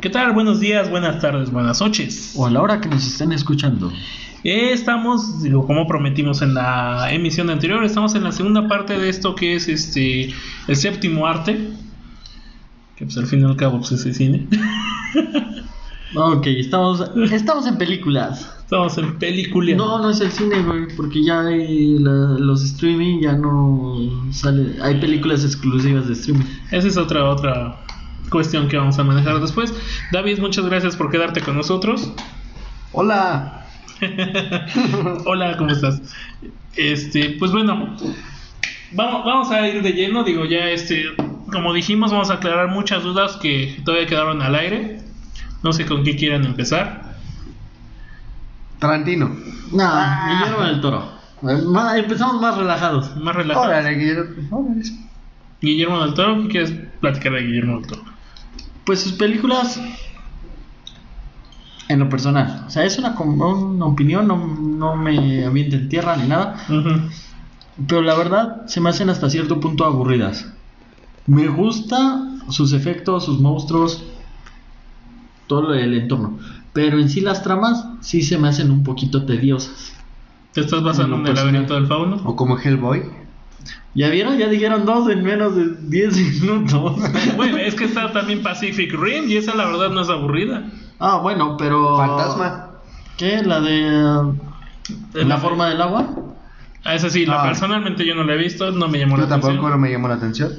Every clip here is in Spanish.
¿Qué tal? Buenos días, buenas tardes, buenas noches. O a la hora que nos estén escuchando. Eh, estamos, digo, como prometimos en la emisión anterior, estamos en la segunda parte de esto que es este el séptimo arte. Que pues al fin y al cabo pues, es el cine. Ok, estamos, estamos en películas. Estamos en película. No, no es el cine, güey, porque ya hay la- los streaming, ya no sale. Hay películas exclusivas de streaming. Esa es otra otra cuestión que vamos a manejar después. David, muchas gracias por quedarte con nosotros. Hola. Hola, ¿cómo estás? Este, pues bueno, vamos, vamos a ir de lleno, digo, ya este, como dijimos, vamos a aclarar muchas dudas que todavía quedaron al aire. No sé con qué quieran empezar. Tarantino. No, Guillermo del Toro. Eh, Empezamos más relajados. Más relajado. Órale, Guillermo. Órale. Guillermo del Toro, ¿qué quieres platicar de Guillermo del Toro? Pues sus películas. En lo personal. O sea, es una, com- una opinión, no, no me avienta en tierra ni nada. Pero la verdad se me hacen hasta cierto punto aburridas. Me gusta sus efectos, sus monstruos, todo el entorno. Pero en sí las tramas sí se me hacen un poquito tediosas. ¿Te estás basando En en el laberinto del fauno? O como Hellboy. ¿Ya vieron? Ya dijeron dos en menos de 10 minutos. Bueno, es que está también Pacific Rim y esa la verdad no es aburrida. ah, bueno, pero... Fantasma. ¿Qué? ¿La de... Es la forma del agua? Ah, esa sí, la Ah. personalmente yo no la he visto, no me llamó Yo la tampoco atención. no me llamó la atención.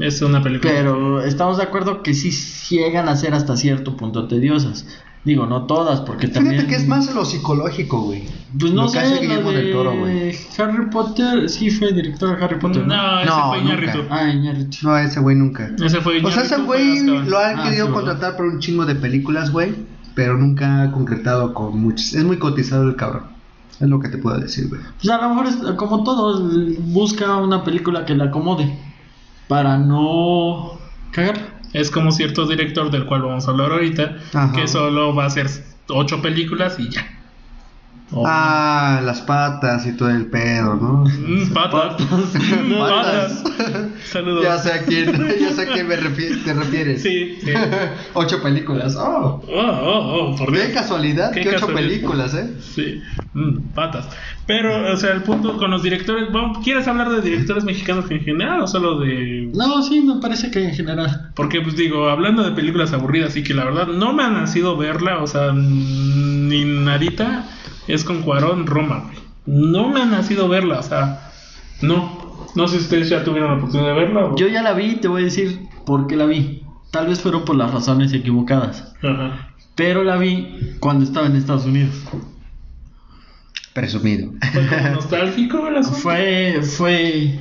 Es una película. Pero estamos de acuerdo que sí llegan a ser hasta cierto punto tediosas. Digo, no todas, porque también... Fíjate que es más lo psicológico, güey. Pues no lo que sé, hace Guillermo de del Toro, güey. Harry Potter, sí fue director de Harry Potter, ¿no? No, ese No, fue nunca. Iñárritu. Ah, Iñárritu. No, ese güey nunca. Ese fue O sea, ese Iñárritu, güey fue lo han Ah, querido sí, contratar por un chingo de películas, güey. Pero nunca ha concretado con muchas. Es muy cotizado el cabrón. Es lo que te puedo decir, güey. Pues a lo mejor es como todos, busca una película que le acomode para no cagar. Es como cierto director del cual vamos a hablar ahorita, Ajá. que solo va a hacer ocho películas y ya. Ah, las patas y todo el pedo, ¿no? Mm, patas. Patas. Saludos. Ya sé a quién, ya sé a quién me te refieres. Sí, sí. Ocho películas. Oh, Oh, oh, oh, por Dios. qué casualidad, Qué que ocho casualidad. películas, ¿eh? Sí, mm, patas. Pero, o sea, el punto con los directores. bueno, ¿Quieres hablar de directores mexicanos en general o solo de.? No, sí, me parece que en general. Porque, pues digo, hablando de películas aburridas, y que la verdad no me ha nacido verla, o sea, ni nadita, es con Cuarón Roma, güey. No me ha nacido verla, o sea, no. No sé si ustedes ya tuvieron la oportunidad de verla. o- Yo ya la vi te voy a decir por qué la vi. Tal vez fueron por las razones equivocadas. Ajá. Pero la vi cuando estaba en Estados Unidos. Presumido. Fue como nostálgico el asunto. Fue, fue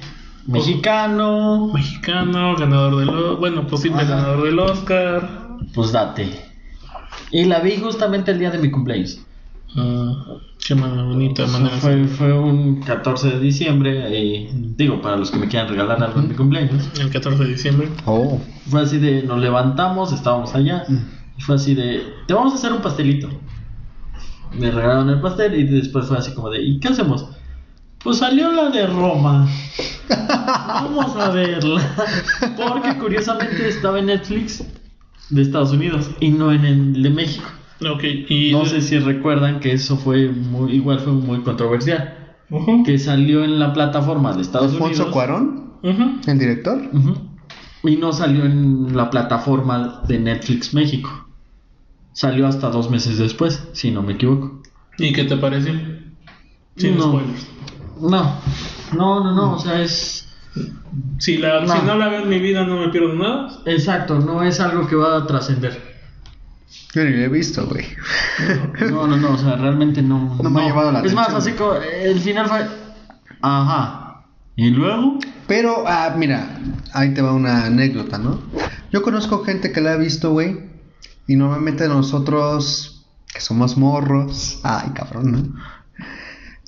mexicano. Mexicano, ganador del. O- Bueno, posible Ajá. ganador del Oscar. Pues date. Y la vi justamente el día de mi cumpleaños. Ah, qué bonita manera. fue, fue un 14 de diciembre. eh, digo, para los que me quieran regalar algo en mi cumpleaños. El 14 de diciembre. Oh. Fue así de, nos levantamos, estábamos allá. Mm. Y fue así de, te vamos a hacer un pastelito. Me regalaron el pastel y después fue así como de, ¿y qué hacemos? Pues salió la de Roma. Vamos a verla. Porque curiosamente estaba en Netflix de Estados Unidos y no en el de México. Ok, y. No sé si recuerdan que eso fue muy, igual fue muy controversial. Que salió en la plataforma de Estados Alfonso Unidos. Cuarón, ujú. el director. Y no salió en la plataforma de Netflix México. Salió hasta dos meses después, si no me equivoco. ¿Y qué te pareció? Sin No. spoilers. No, no, no, no, o sea, es... Si, la, No. si no la veo en mi vida, no me pierdo nada. Exacto, no es algo que va a trascender. Yo ni lo he visto, güey. No, no, no, o sea, realmente no... No me ha llamado la Es más, así como, el final fue... Ajá. ¿Y luego? Pero, ah, mira, ahí te va una anécdota, ¿no? Yo conozco gente que la ha visto, güey. Y normalmente nosotros, que somos morros, ay, cabrón, ¿no?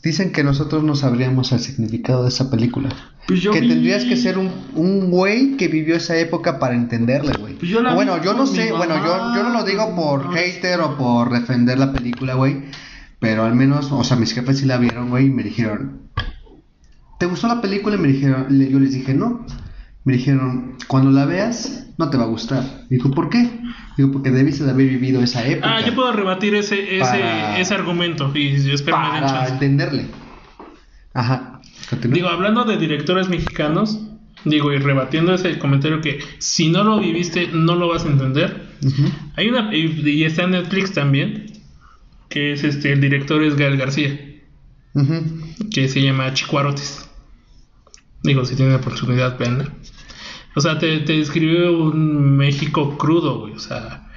Dicen que nosotros no sabríamos el significado de esa película. Pues yo que vi- tendrías que ser un, un güey que vivió esa época para entenderle, güey. Pues yo la O bueno, yo no sé, bueno, yo, yo no lo digo por no. hater o por defender la película, güey. Pero al menos, o sea, mis jefes sí la vieron, güey, y me dijeron, ¿te gustó la película? Y me dijeron, yo les dije, no. Me dijeron, cuando la veas, no te va a gustar. Dijo, ¿por qué? Digo, porque debiste de haber vivido esa época. Ah, yo puedo rebatir ese, ese, Para- ese argumento y espero me den para entenderle. Ajá. Continúa. Digo, hablando de directores mexicanos, digo, y rebatiendo ese comentario que si no lo viviste, no lo vas a entender. Hay una, y, está en Netflix también, que es este, el director es Gael García, que se llama Chicuarotes. Digo, si tienen oportunidad, veanla. O sea, te, te describe un México crudo, güey. O sea,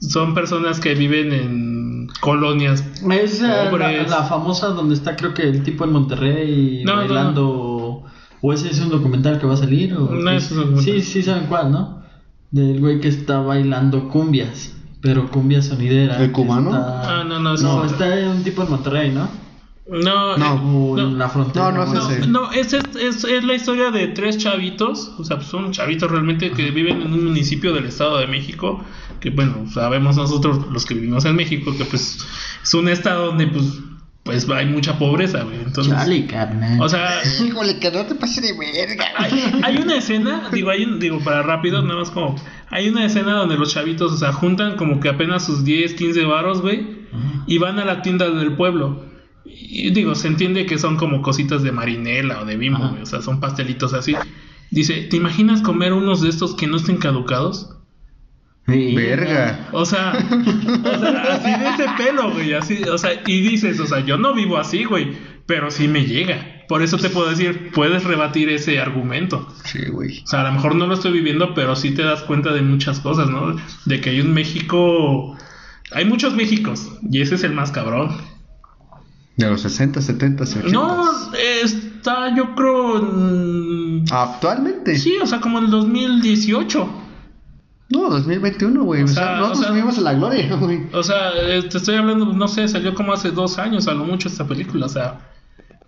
son personas que viven en colonias Es la, Pobres. la famosa donde está, creo que el tipo en Monterrey No, no, bailando. ¿O ese es un documental que va a salir? O No, es un documental. Sí, sí, saben cuál, ¿no? Del güey que está bailando cumbias, pero cumbia sonidera. ¿El cubano? está- Ah, no, no, No, es está un tipo en Monterrey, ¿no? No, No. eh, O en la frontera. No, no es No, ese. no, es, es, es- es la historia de tres chavitos, o sea, pues son chavitos realmente que viven en un municipio del Estado de México, que bueno, sabemos nosotros los que vivimos en México, que pues es un estado donde pues, pues hay mucha pobreza, güey. Entonces, Chale, carnal. o sea, Híjole, que no te pases de verga. hay, hay una escena, digo, hay un- digo, para rápido, nada más como, hay una escena donde los chavitos, o sea, juntan como que apenas sus 10, 15 varos, güey, y van a la tienda del pueblo. Y digo, se entiende que son como cositas de marinela o de bimbo, güey, o sea, son pastelitos así. Dice, ¿te imaginas comer unos de estos que no estén caducados? Sí. Verga. O sea, o sea, así de ese pelo, güey, así, o sea, y dices, o sea, yo no vivo así, güey, pero sí me llega. Por eso te puedo decir, puedes rebatir ese argumento. Sí, güey. O sea, a lo mejor no lo estoy viviendo, pero sí te das cuenta de muchas cosas, ¿no? De que hay un México... Hay muchos Méxicos, y ese es el más cabrón. De los 60, 70, 80. No, está yo creo... en- Actualmente. Sí, o sea, como en el 2018. No, 2021, güey. O O sea, sea, nosotros o sea- vivimos en la gloria, güey. O sea, eh, te estoy hablando, no sé, salió como hace dos años a lo mucho esta película, o sea...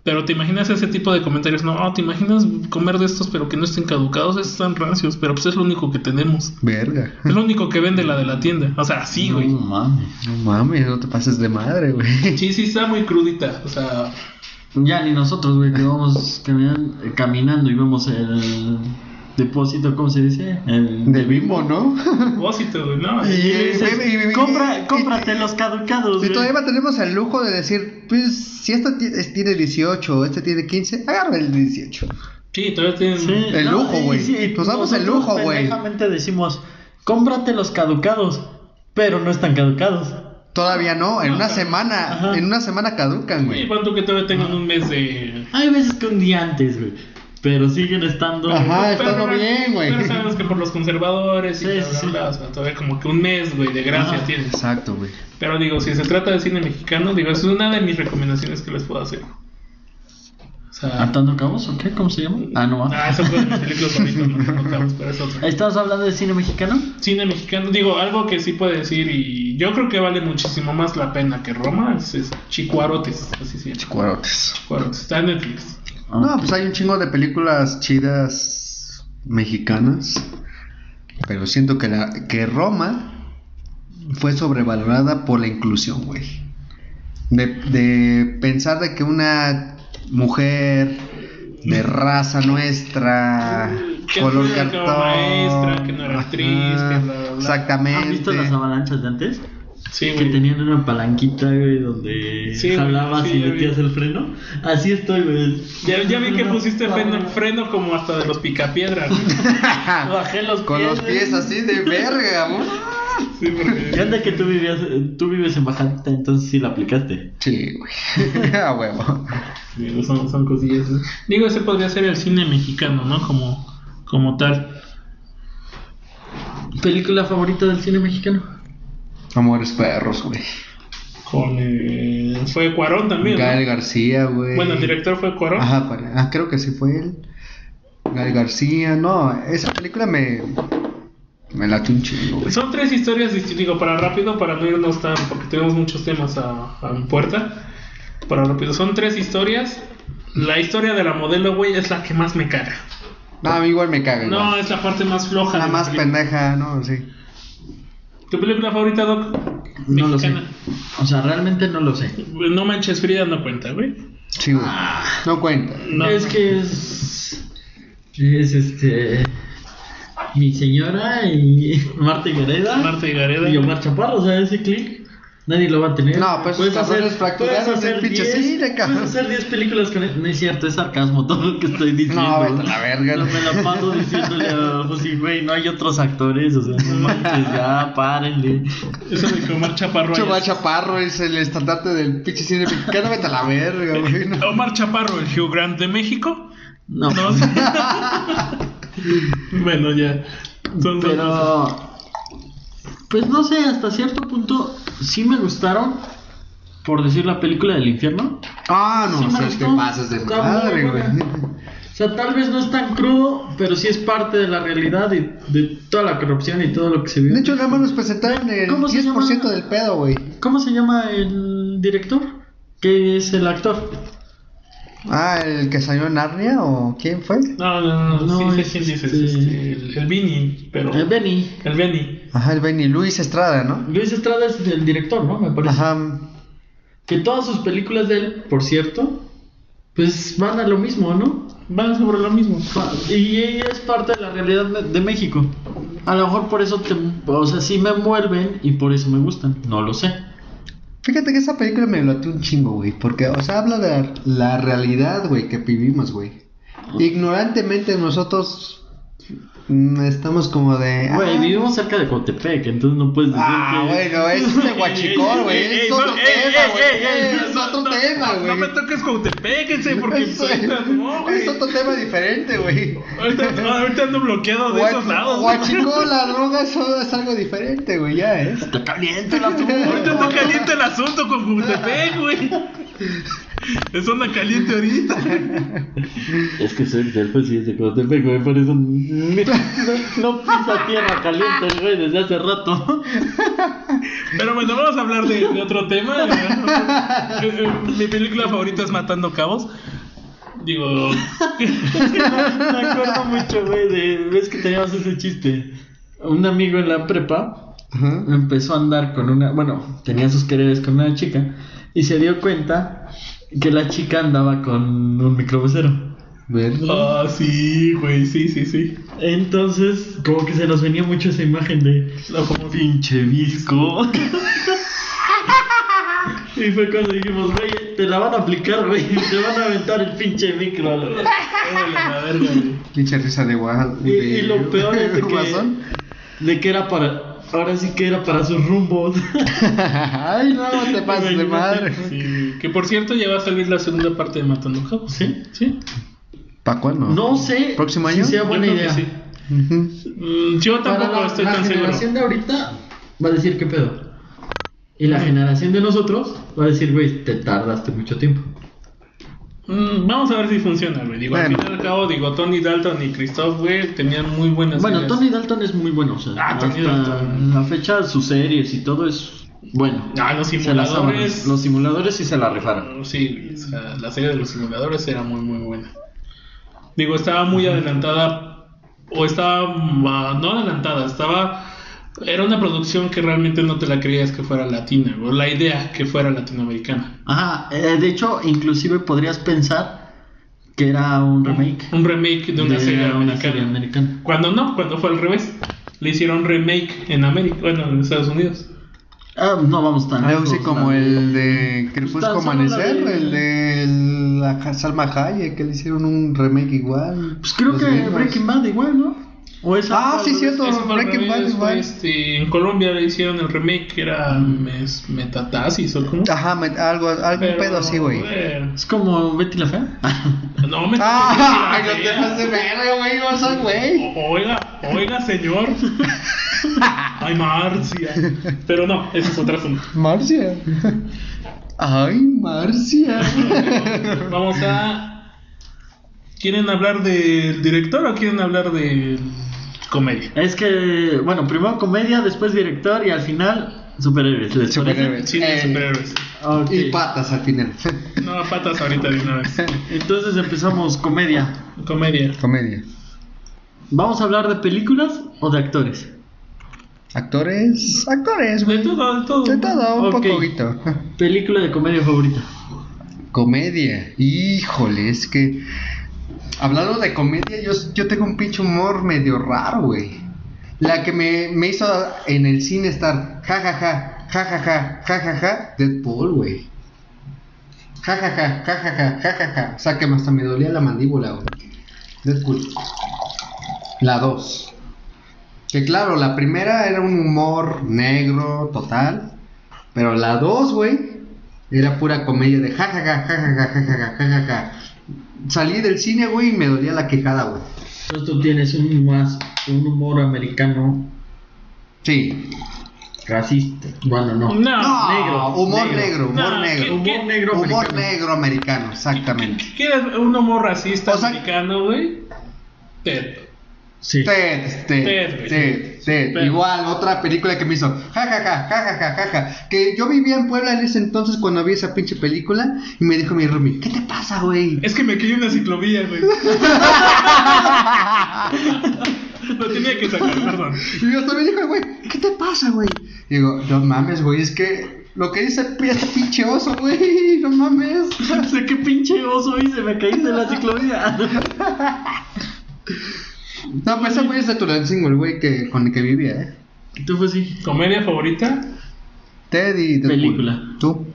Pero te imaginas ese tipo de comentarios, no, te imaginas comer de estos pero que no estén caducados, estos están rancios, pero pues es lo único que tenemos. Verga. Es lo único que vende la de la tienda. O sea, sí, güey. No mames. No mames, no te pases de madre, güey. Sí, sí, está muy crudita. O sea, Ya ni nosotros, güey, que vamos caminan- caminando y vemos el depósito, ¿cómo se dice? El... De bimbo, ¿no? propósito, güey, ¿no? Y Y- dices, y- y- compra, y- cómprate los caducados, Y güey. todavía tenemos el lujo de decir, pues, si esta ti- es- tiene 18 o este tiene 15, agarra el 18. Sí, todavía tienen. Sí, El lujo, y güey. sí, y Nos damos el lujo, güey. decimos, cómprate los caducados, pero no están caducados. Todavía no, en No, una pero- semana, Ajá. en una semana caducan, güey. cuánto que todavía tengan un mes de. Hay veces que un día antes, güey, pero siguen estando... Ajá, Pero- está bien, güey. Pero sabemos que por los conservadores y Sí, bla, sí, bla, sí. bla, o sea, todavía como que un mes, güey, de gracia Ajá. tienes. Exacto, güey. Pero digo, si se trata de cine mexicano, digo, es una de mis recomendaciones que les puedo hacer. O sea. ¿Atando cabos o qué? ¿Cómo se llama? Ah, no, Ah, eso fue de mis películas favoritas, no Cabos, pero es otra. ¿Estamos hablando de cine mexicano? Cine mexicano, digo, algo que sí puede decir y yo creo que vale muchísimo más la pena que Roma es, es Chicuarotes, así se llama. Chicuarotes. Chicuarotes, está en Netflix. Ah. No, pues hay un chingo de películas chidas mexicanas. Pero siento que, la, que Roma fue sobrevalorada por la inclusión, güey. De, de pensar de que una mujer de raza nuestra, Que color cartón, maestra, que no era actriz, que. Exactamente. ¿Has visto las avalanchas de antes? Sí, Que güey. tenían una palanquita, güey, donde Sí, jalabas sí, y vi. metías el freno. Así estoy, güey. Ya, ya vi que pusiste freno, freno como hasta de los picapiedras. Bajé los Con pies. los pies así de verga, güey. Sí, porque... ¿Qué onda que tú vivías, tú vives en Bajadita, entonces sí la aplicaste? Sí, güey. A huevo. Digo, son, son cosillas. Digo, ese podría ser el cine mexicano, ¿no? Como, como tal. ¿Película favorita del cine mexicano? Amores perros, güey. Con, eh, fue Cuarón también, Gael ¿no? García, güey. Bueno, el director fue Cuarón. Ajá, pare- ah, creo que sí fue él. Gael García, no, esa película me. Me late un chingo, güey. Son tres historias distintas, digo, para rápido, para no irnos tan, porque tenemos muchos temas a, a puerta. Para rápido, son tres historias. La historia de la modelo, güey, es la que más me caga. No, a mí igual me caga. No, es la parte más floja. La más película. pendeja, no, sí. ¿Tu película favorita, Doc? No lo sé. O sea, realmente no lo sé. No manches, Frida no cuenta, güey. Sí, güey. No cuenta. No. Es que es... Es este. Mi señora y Marta Gareda. Marta Gareda. Y Omar Chaparro, o sea, ese click. Nadie lo va a tener. No, pues, puedes hacer el pinche 10, cine, cabrón. Puedes hacer 10 películas con él. No es cierto, es sarcasmo todo lo que estoy diciendo. No, vete a la verga. No me la paso diciéndole a José, güey, no hay otros actores, o sea, no manches, ya, párenle. Eso de que Omar Chaparro. Es- Chaparro es el estandarte del pinche cine mexicano, vete a la verga, güey. no. Omar Chaparro, el Hugh Grant de México. No, No sé. bueno, ya. Son pero. Pues no sé, hasta cierto punto sí me gustaron. Por decir la película del infierno. Ah, no, Sí sabes qué gustó. pasas de madre, güey. O sea, tal vez no es tan crudo, pero sí es parte de la realidad y de toda la corrupción y todo lo que se vio. De hecho, nada más nos presentaron el ¿Cómo se 10% llama? del pedo, güey. ¿Cómo se llama el director? ¿Qué es el actor? Ah, el que salió en Narnia o quién fue? No, no, no, No, sí, es dices. este- este, el, el Vini, pero. El Benny. El Benny. Ajá, el Benny Luis Estrada, ¿no? Luis Estrada es el director, ¿no? Me parece. Ajá. Que todas sus películas de él, por cierto, pues van a lo mismo, ¿no? Van sobre lo mismo. Y ella es parte de la realidad de, México. A lo mejor por eso, te, o sea, sí me envuelven y por eso me gustan. No lo sé. Fíjate que esa película me latió un chingo, güey. Porque, o sea, habla de la, realidad, güey, que vivimos, güey. Ignorantemente nosotros estamos como de. Güey, ah, vivimos cerca de Cotepec, entonces no puedes decir Ah, que... bueno, es de Huachicol, güey. Ey, ey, Es no, otro tema, ey, güey. ey, ey, Es otro no, tema, no, No me güey. toques Cautepec, porque Es, ahorita no, güey. es otro tema diferente, güey. Ahorita, ahorita ando bloqueado de esos lados. Huachicol, la droga, eso es algo diferente, güey, ya es. Está caliente la tuya. Ahorita está caliente el asunto con Cautepec, güey. Es onda caliente ahorita. Es que soy del pues sí es de Cotepec, güey, por eso no, pisa tierra caliente, güey, desde hace rato. Pero bueno, vamos a hablar de, de otro tema. Eh, eh, Mi película favorita es Matando Cabos. Digo, Me acuerdo mucho, güey, de... Ves que teníamos ese chiste. Un amigo en la prepa Ajá. empezó a andar con una, bueno, tenía sus quereres con una chica y se dio cuenta que la chica andaba con un microbusero. Verga. ah, sí, güey, sí, sí, sí. Entonces, como que se nos venía mucho esa imagen de No, como pinche visco. y fue cuando dijimos, güey, te la van a aplicar, güey, te van a aventar el pinche micro. a la verga". Órale, la verga, güey. Pinche risa de guaja. Y, y lo peor es de que, de que era para, ahora sí que era para sus rumbos. Ay, no, te pases de madre. Sí, que por cierto ya va a salir la segunda parte de Matando Cabos. ¿Sí? Sí. ¿Para cuándo? No sé ¿Próximo si año? sea Yo buena idea. sí. Mm, yo Para tampoco la, estoy la tan seguro. generación de ahorita va a decir qué pedo. Y la generación de nosotros va a decir, güey, te tardaste mucho tiempo. Mm, vamos a ver si funciona, güey. Digo, al Bueno. fin y al cabo, digo, Tony Dalton y Christoph, güey, tenían muy buenas Bueno, ideas. Tony Dalton es muy bueno. O sea, Ah, Tony hasta Dalton. La fecha, sus series y todo es bueno. Ah, los simuladores. Los simuladores sí se la rifaron. Sí, o sea, la serie de los simuladores era muy, muy buena. Digo, estaba muy adelantada, o estaba, ah, no adelantada, estaba, era una producción que realmente no te la creías que fuera latina, o la idea que fuera latinoamericana. Ajá, eh, de hecho, inclusive podrías pensar que era un remake Un remake de una de serie una americana. serie americana. Cuando no, cuando fue al revés. Le hicieron remake en América, bueno, en Estados Unidos. Ah, no vamos tan Algo así como la- el de Crepúsculo Amanecer, de- el de la Salma Hayek, que le hicieron un remake igual. Pues creo que. Breaking Bad igual, ¿no? O esa Ah, sí, cierto. Breaking Bad igual. este, en Colombia le hicieron el remake que era Metatasis o como. Ajá, me- algo, algún pedo así, güey. Es como Betty la Fea. No me Ah, no te pases de verga, güey, no soy güey. Oiga, oiga, señor. Ay, Marcia. Pero no, ese es otro asunto. Marcia. Ay, Marcia. Vamos a. ¿Quieren hablar del director o quieren hablar de comedia? es que, bueno, primero comedia, después director y al final superhéroes. ¿les parece? Superhéroes. Sí, de Eh. superhéroes. Y patas al final. No, patas ahorita de una vez. Entonces empezamos comedia. Comedia. Comedia. ¿Vamos a hablar de películas o de actores? Actores, actores, De güey. todo, de todo. De todo, un Ok. poquito. Película de comedia favorita. Comedia. Híjole, es que. Hablando de comedia, yo, yo tengo un pinche humor medio raro, güey. La que me, me hizo en el cine estar jajaja, jajaja, jajaja, Deadpool, güey. Jajaja, jajaja, jajaja. O sea que hasta me dolía la mandíbula, güey. Deadpool. La 2. Que claro, la primera era un humor negro total. Pero la 2, güey, era pura comedia de jajaja, jajaja, jajaja, jajaja. Salí del cine, güey, y me dolía la quejada, güey. Entonces tú tienes un más un humor americano Sí. racista. Bueno, no. No. No, negro, humor negro. negro, humor No, negro. ¿qué- Humor qué- negro Humor americano. negro americano, exactamente. ¿Quieres un humor racista O sea- americano, güey? Ted. Sí. Ted, Ted, Ted, güey. Ted, Pero- Igual, otra película que me hizo jajaja, jajaja, jajaja. Que yo vivía en Puebla en ese entonces cuando vi esa pinche película y me dijo mi roomie, ¿qué te pasa, güey? Es que me quedé una ciclovía, güey. Lo tenía que sacar, perdón. Y yo también dije, güey, ¿qué te pasa, güey? Y digo, no mames, güey, es que lo que dice este pinche oso, güey, no mames. sé qué pinche oso hice, me caí de la ciclovía. No, pues ese güey es de Tulancingo, el güey que, con el que vivía, ¿eh? Tú fue sí. ¿Comedia favorita? Ted y Deadpool. Película. ¿Tú?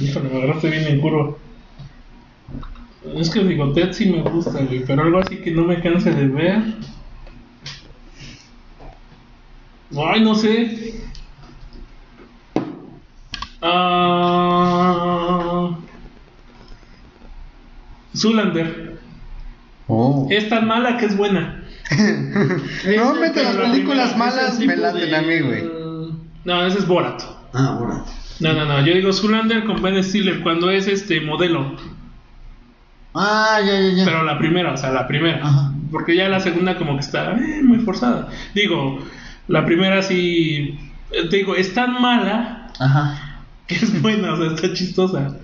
Híjole, me agarraste bien en curva. Es que digo, Ted sí me gusta, güey, pero algo así que no me canse de ver. Ay, no sé. Ah. Zoolander. Oh. Es tan mala que es buena. Normalmente las la películas malas me laten de- a mí, güey. No, ese es Borat. Ah, ahora. No, no, no. Yo digo Zoolander con Ben Stiller cuando es este modelo. Ah, ya, ya, ya. Pero la primera, o sea, la primera. Ajá. Porque ya la segunda como que está eh, muy forzada. Digo, la primera sí... eh, Te digo, es tan mala Ajá. que es buena, o sea, está chistosa.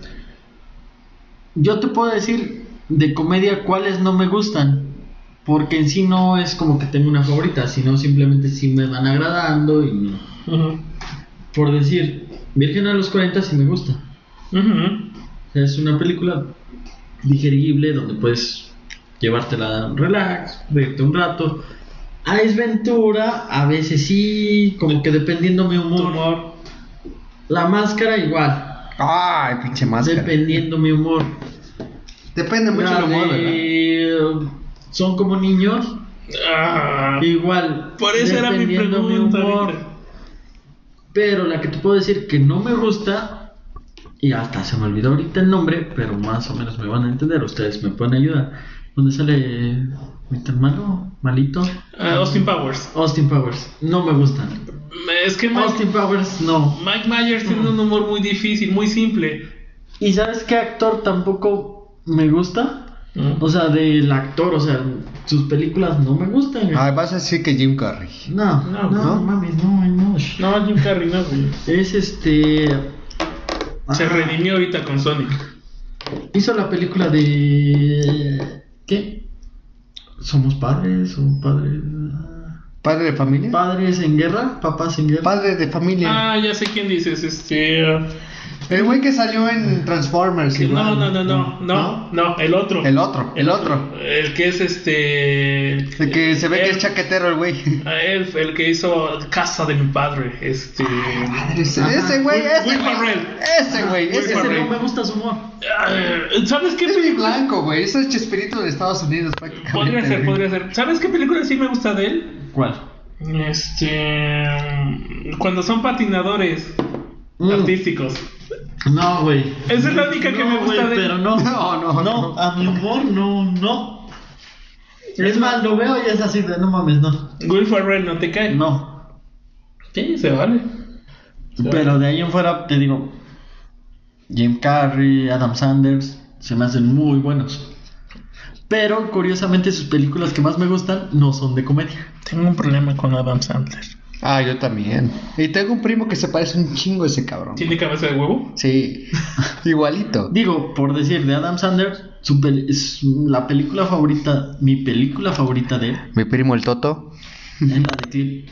Yo te puedo decir de comedia cuáles no me gustan. Porque en sí no es como que tengo una favorita, sino simplemente sí me van agradando y por decir, Virgen a los 40 sí me gusta. Es una película digerible donde puedes llevártela relax, reírte un rato. Ace Ventura, a veces sí, como que dependiendo mi humor. humor. La máscara igual, Ay, pinche máscara. dependiendo mi humor. Depende mucho La del humor, Son como niños, Ah, igual. por eso era mi pregunta. humor. ahorita. Pero la que te puedo decir que no me gusta, y hasta se me olvidó ahorita el nombre, pero más o menos me van a entender, ustedes me pueden ayudar. ¿Dónde sale mi hermano? Malito. Ah, Austin Powers. Austin Powers. No me gustan. Es que Mike, Austin Powers no. Mike Myers tiene un humor muy difícil, muy simple. ¿Y sabes qué actor tampoco me gusta? Mm. O sea, del actor, o sea, sus películas no me gustan. güey. Ay, vas a decir que Jim Carrey. no, no, no, ¿no? mames, no, no. No, Jim Carrey no, güey. Es este. Se ah, redimió ahorita con Sonic. Hizo la película de. ¿Qué? ¿Somos padres o padres? ¿Padre de familia? ¿Padres en guerra? ¿Papás en guerra? Padre de familia. Ah, ya sé quién dices, este... El güey que salió en Transformers. No, igual. no, no, no, no, no, el otro. El otro, el otro. El que es este... El que se ve que es chaquetero el güey. ah, El, el que hizo Casa de mi padre, este... Ese, Ajá. ese güey, ese Will güey. Ferrell. Ese güey, ese Ese no me gusta su humor. Ah, ¿Sabes qué Es muy blanco, güey. Ese es Chespirito de Estados Unidos prácticamente. Podría ser, podría ser. ¿Sabes qué película sí me gusta de él? ¿Cuál? Este... Cuando son patinadores Mm. artísticos. No, güey. Esa es la única que me gusta güey, de- Pero no. No, no, a mi humor no, no. Es más, lo veo y es así de no mames, no. Will Ferrell, ¿no te cae? No. Sí, se vale. Se Pero de ahí en fuera te digo, Jim Carrey, Adam Sanders, se me hacen muy buenos. Pero curiosamente sus películas que más me gustan no son de comedia. Tengo un problema con Adam Sandler. Ah, yo también. Y tengo un primo que se parece un chingo a ese cabrón. ¿Tiene cabeza de huevo? Sí, igualito. Digo, por decir, de Adam Sanders, su pel- es la película favorita, mi película favorita de él, Mi primo el Toto. es la de Click.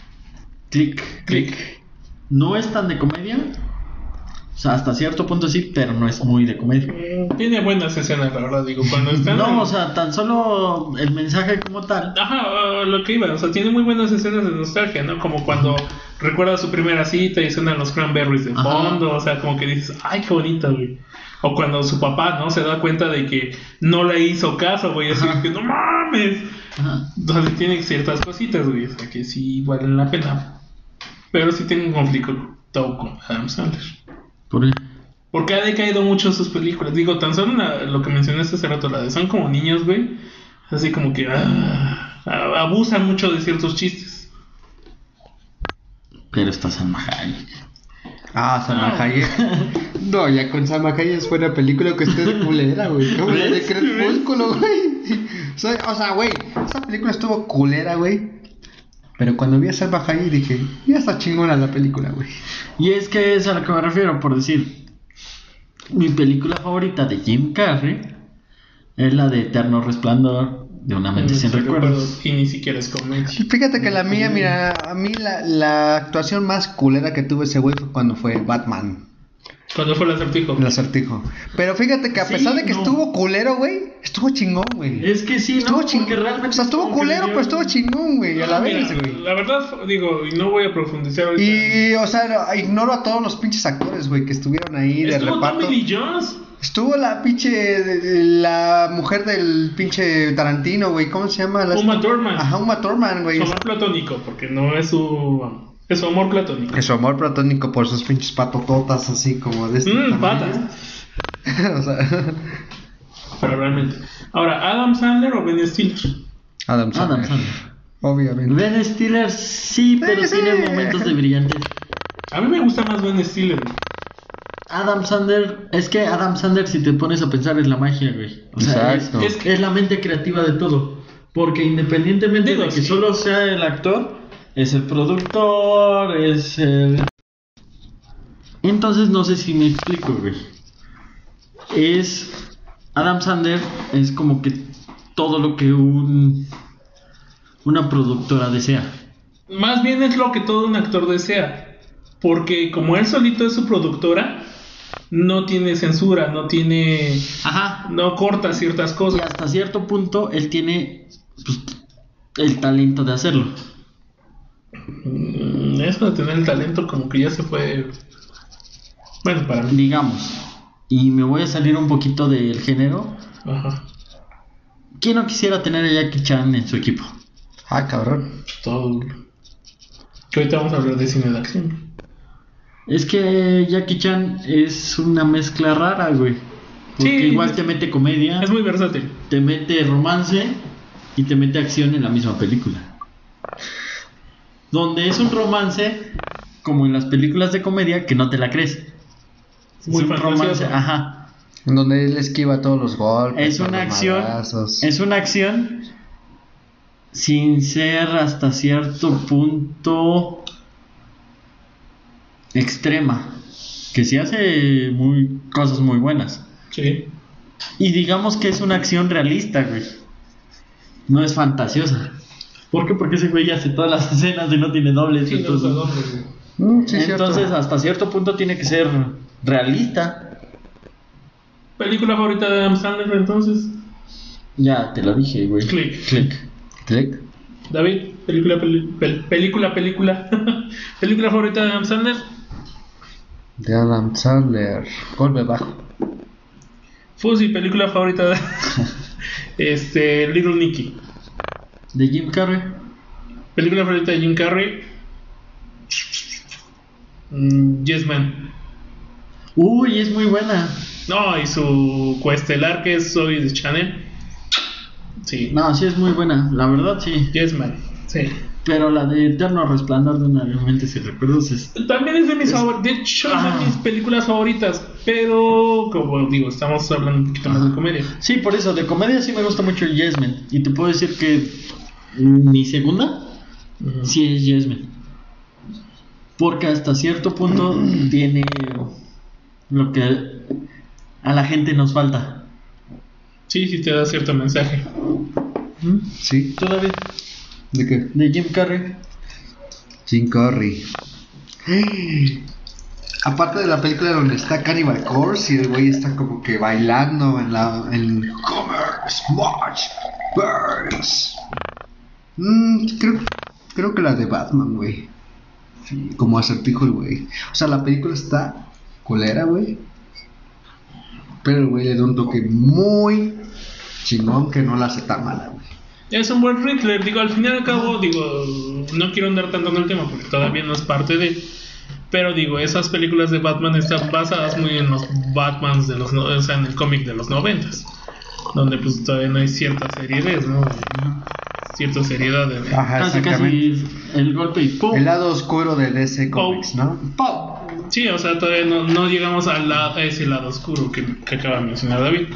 Click. Click. No es tan de comedia, sea, hasta cierto punto sí, pero no es muy de comedia. Mm, Tiene buenas escenas, la verdad, digo, cuando están... No, o sea, tan solo el mensaje como tal. Ajá, lo que iba, o sea, tiene muy buenas escenas de nostalgia, ¿no? Como cuando recuerda su primera cita y suenan los cranberries de fondo, o sea, como que dices, ay, qué bonito, güey. O cuando su papá, ¿no? Se da cuenta de que no le hizo caso, güey, así que no mames. Ajá. O sea, tiene ciertas cositas, güey, o sea, que sí valen la pena. Pero sí tengo un conflicto con Adam Sandler. Por ahí. Porque ha decaído mucho sus películas. Digo, tan solo la- lo que mencionaste hace rato, la de Son como niños, güey. Así como que ah, abusan mucho de ciertos chistes. Pero está Salma Hayek. Ah, Salma Ah. Hayek. No, ya con Salma Hayek es buena película que esté de culera, güey. Como la de. Crepúsculo, güey. O sea, güey, esa película estuvo culera, güey. Pero cuando vi a Salma Hayek dije, ya está chingona la película, güey. Y es que es a lo que me refiero, por decir, mi película favorita de Jim Carrey es la de Eterno Resplandor de una mente sin recuerdos. Y ni siquiera es comedia. Fíjate que la mía, mira, a mí la, la actuación más culera que tuvo ese güey fue cuando fue Batman, Cuando fue el acertijo. el acertijo. Pero fíjate que a Sí, pesar de que no. estuvo culero, güey, estuvo chingón, güey. Es que sí, Estuvo ¿no? chingón. Porque realmente O sea, estuvo culero, le pero estuvo chingón, güey. A la No, mira, vez, güey. La verdad, digo, y no voy a profundizar ahorita. Y, o sea, ignoro a todos los pinches actores, güey, que estuvieron ahí de Estuvo reparto. Tommy Lee Jones. Estuvo la pinche, la mujer del pinche Tarantino, güey, ¿cómo se llama? La- Uma Thurman. Ajá, Uma Thurman, güey. Su amor platónico, porque no es su. Es su amor platónico. Que su amor platónico por sus pinches patototas así como de este tamaño. patas. o sea, Pero realmente. Ahora, ¿Adam Sandler o Ben Stiller? Adam Sandler. Adam Sandler. Obviamente. Ben Stiller sí, pero Sí, tiene sí. momentos de brillantes. A mí me gusta más Ben Stiller. Adam Sandler, es que Adam Sandler, si te pones a pensar, es la magia, güey. O sea, es, Exacto. es, es la mente creativa de todo. Porque independientemente Digo, de que sí. solo sea el actor, es el productor, es el. Entonces, no sé si me explico, güey. Es. Adam Sandler es como que todo lo que un. Una productora desea. Más bien es lo que todo un actor desea. Porque como él solito es su productora, no tiene censura, no tiene. Ajá. No corta ciertas Y cosas. hasta cierto punto él tiene pues, el talento de hacerlo. Mm, Eso de tener el talento, como que ya se fue. Bueno, para mí. Digamos. Y me voy a salir un poquito del género. Ajá. ¿Quién no quisiera tener a Jackie Chan en su equipo? Ah, cabrón. Todo. Que ahorita vamos a hablar de cine de acción. Es que Jackie Chan es una mezcla rara, güey. Porque Sí, igual es- te mete comedia, Es muy versátil. te mete romance y te mete acción en la misma película. Donde es un romance, como en las películas de comedia, que no te la crees. Es Muy un romance, ajá. En donde él esquiva todos los golpes. Es todos una los acción. madrazos. Es una acción sin ser hasta cierto punto extrema. Que sí hace muy, cosas muy buenas. Sí. Y digamos que es una acción realista, güey. No es fantasiosa. ¿Por qué? Porque ese güey hace todas las escenas y no tiene dobles. Sí, no entonces, usa dobles. Mm, sí, cierto. entonces hasta cierto punto tiene que ser realista. ¿Película favorita de Adam Sandler entonces? Ya te lo dije, güey. Click. Click. Click. David, película, peli- pel- película, película. ¿Película favorita de Adam Sandler? De Adam Sandler. Golpe bajo. Fuzzy, película favorita de. este, Little Nicky. De Jim Carrey. Película favorita de Jim Carrey. Mm, yes Man. Uy, es muy buena. No, y su coestelar que es Zoe de Channel. Sí. No, sí es muy buena, la verdad sí. Yes Man. Sí. Pero la de Eterno Resplandor de una mente sin recuerdos es... También es de mis Es- favoritas. De hecho, es Ah. de mis películas favoritas. Pero, como digo, estamos hablando un poquito más de comedia. Sí, por eso, de comedia sí me gusta mucho Yes Man. Y te puedo decir que mi segunda Ujú. sí es Yes Man. Porque hasta cierto punto tiene lo que a la gente nos falta. Sí, sí te da cierto mensaje. Sí. Todavía ¿De qué? de Jim Carrey. Jim Carrey. Aparte de la película donde está Cannibal Corpse y el güey está como que bailando en la. En Commerce, March, Burns. Mm, creo, creo que la de Batman, güey. Sí, como acertijo el güey. O sea, la película está culera, güey. Pero el güey le da un toque muy chingón que no la hace tan mala, güey. Es un buen Riddler, digo, al final y al cabo, digo, no quiero andar tanto en el tema porque todavía no es parte de... Pero digo, esas películas de Batman están basadas muy en los Batmans de los... O sea, en el cómic de los noventas. Donde pues todavía no hay cierta seriedad, ¿no? Cierta seriedad en... Ajá, Casi, casi el golpe y ¡pum! El lado oscuro de DC Comics, ¿no? ¡Pum! Sí, o sea, todavía no, no llegamos a, la- a ese lado oscuro que, que acaba de mencionar David.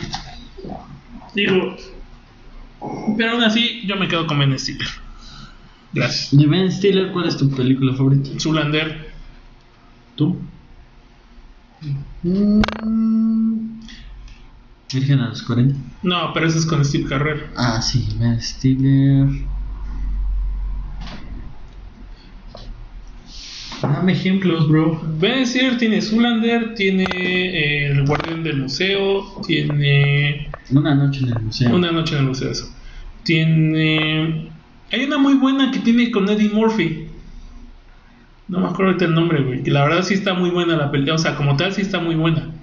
Digo, pero aún así yo me quedo con Ben Stiller. Gracias. De Ben Stiller, ¿cuál es tu película favorita? Zulander, ¿Tú? Mm, Virgen a los 40. no, pero ese es con Steve Carrer. Ah, sí, Ben Stiller. Dame ejemplos, bro. Ben Stiller tiene Zulander, tiene eh, El Guardián del Museo, tiene Una noche en el museo. Una Noche en el Museo. eso. Tiene. Hay una muy buena que tiene con Eddie Murphy. No me acuerdo ahorita el nombre, güey. Y la verdad sí está muy buena la pelea. O sea, como tal sí está muy buena.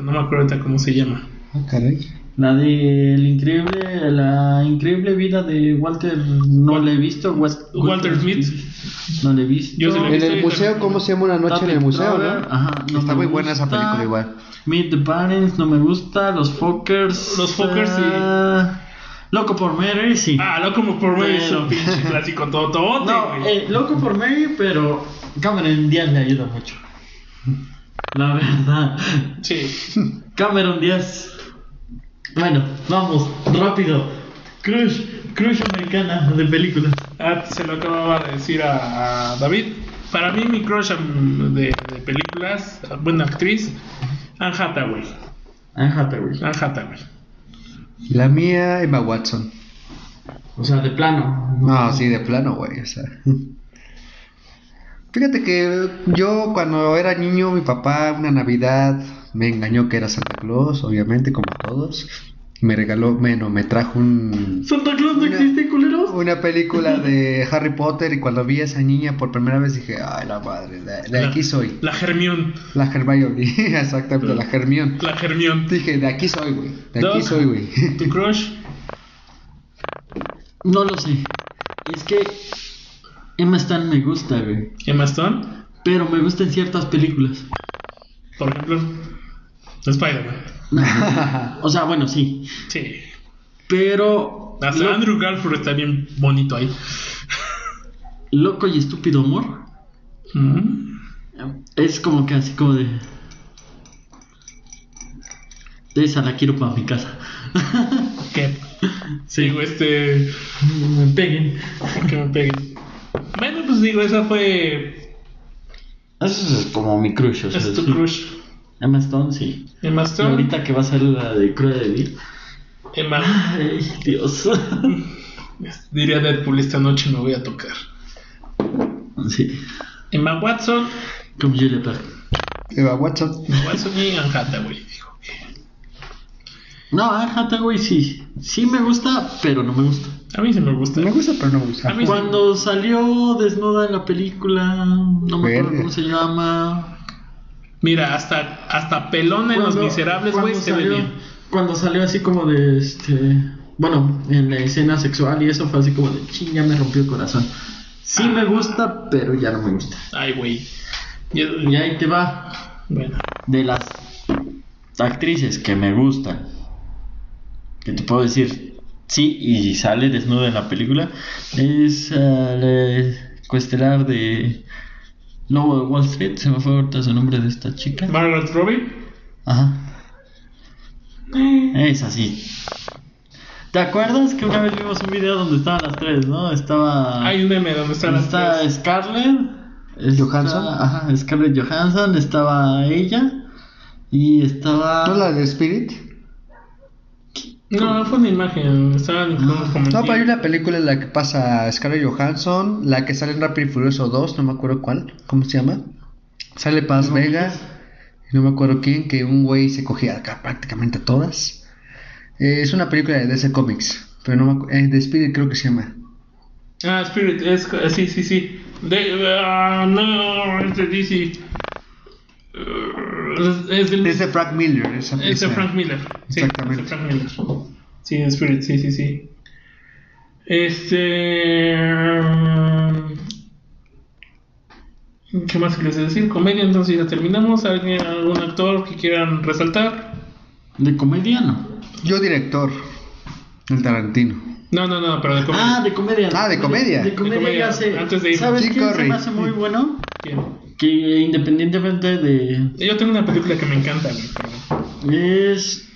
Pero no me acuerdo ahorita cómo se llama. ah, caray. La de el increíble, la increíble vida de Walter, no la he visto. Wa- Walter Smith. No la he visto. Yo sí la he En el museo, ¿cómo se llama una noche en el museo, no? Ajá, no Está muy buena esa gusta. película igual. Meet the Parents, no me gusta. Los Fockers. Los Fockers, sí. ah, Loco por Mary, sí. Ah, no como por Mary, Pero- un pinche clásico todo no, eh, Loco por Mary, pero Cameron Díaz le ayuda mucho. La verdad. Sí. Cameron Díaz. Bueno, vamos, rápido. Crush, crush americana de películas. Ah, se lo acababa de decir a, a David. Para mí, mi crush de, de películas, buena actriz, Anne Hathaway. Anne Hathaway. Anne Hathaway. La mía, Emma Watson. O sea, de plano. No, sí, de plano, güey. O sea. Fíjate que yo cuando era niño, mi papá una Navidad me engañó que era Santa Claus, obviamente, como todos. Me regaló, bueno, me trajo un, Santa Claus no existe, culeros. una película de Harry Potter y cuando vi a esa niña por primera vez dije, ay, la madre, de, de aquí soy. La Hermione. La Hermione, exactamente, la Hermione. La Hermione. Dije, de aquí soy, güey. De aquí soy, güey. ¿Tu crush? No lo sé. Es que Emma Stone me gusta, güey. Emma Stone. Pero me gustan ciertas películas. Por ejemplo, Spider-Man. O sea, bueno, sí. Sí. Pero. Hasta lo- Andrew Garfield está bien bonito ahí. Loco y estúpido amor. Mm. Es como que así como de. Esa la quiero para mi casa. ¿Qué? Digo, este. me peguen. Que me peguen. Bueno, pues digo, esa fue. Eso es como mi crush. O sea, Es tu sí. crush. Emma Stone, sí. Emma Y Stone. ahorita que va a ser la de Cruella de Vil. Emma. Ay, Dios. Diría Deadpool, esta noche me voy a tocar. sí. Emma Watson. Como Julia Perry. Emma Watson. Emma Watson y Anne Hathaway. Dijo. No, Anne Hathaway sí. Sí me gusta, pero no me gusta. A mí sí me gusta. Me gusta, pero no me gusta. A mí sí. Cuando salió desnuda en la película, no me acuerdo cómo se llama. Mira, hasta, hasta pelón en Los Miserables, güey, cuando se ve salió- bien. Cuando salió así como de este. Bueno, en la escena sexual y eso fue así como de ching, ya me rompió el corazón. Sí me gusta, pero ya no me gusta. Ay, güey. Y- Y ahí te va. Bueno. De las actrices que me gustan, que te puedo decir, sí, y sale desnuda en la película, es ah, la coestelar de Lobo de Wall Street, se me fue ahorita su nombre de esta chica. Margaret Robbie. Ajá. Es así. ¿Te acuerdas que una vez vimos un video donde estaban las tres, no? Estaba. Hay un meme donde están las Está tres. Scarlett. está- Johansson. Ajá, Scarlett Johansson. Estaba ella. Y estaba. ¿No la de Spirit? No, fue una imagen. Estaban No, pero hay una película en la que pasa Scarlett Johansson, la que sale en Rápido y Furioso 2, no me acuerdo cuál, ¿cómo se llama? Sale Paz Vega. y No me acuerdo quién, que un güey se cogía acá prácticamente todas. Eh, es una película de DC Comics. Pero no me acu- eh, de Spirit creo que se llama. Ah, Spirit, es, sí, sí, sí. De, ah, no, es de DC. Es, del- Es de Frank Miller. Esa, es de esa- Frank Miller. Sí, Exactamente. es de Frank Miller. Sí, de Spirit, sí, sí, sí. Este. ¿Qué más quieres decir? Comedia, entonces ya terminamos. ¿Alguien, algún actor que quieran resaltar? De comedia, no. Yo director. El Tarantino. No, no, no, pero de comedia. Ah, de comedia. Ah, de comedia. De comedia, comedia, ya sé. antes de irnos. ¿Sabes quién se me hace muy bueno? ¿Quién? Que independientemente de. Yo tengo una película que me encanta, güey, Es.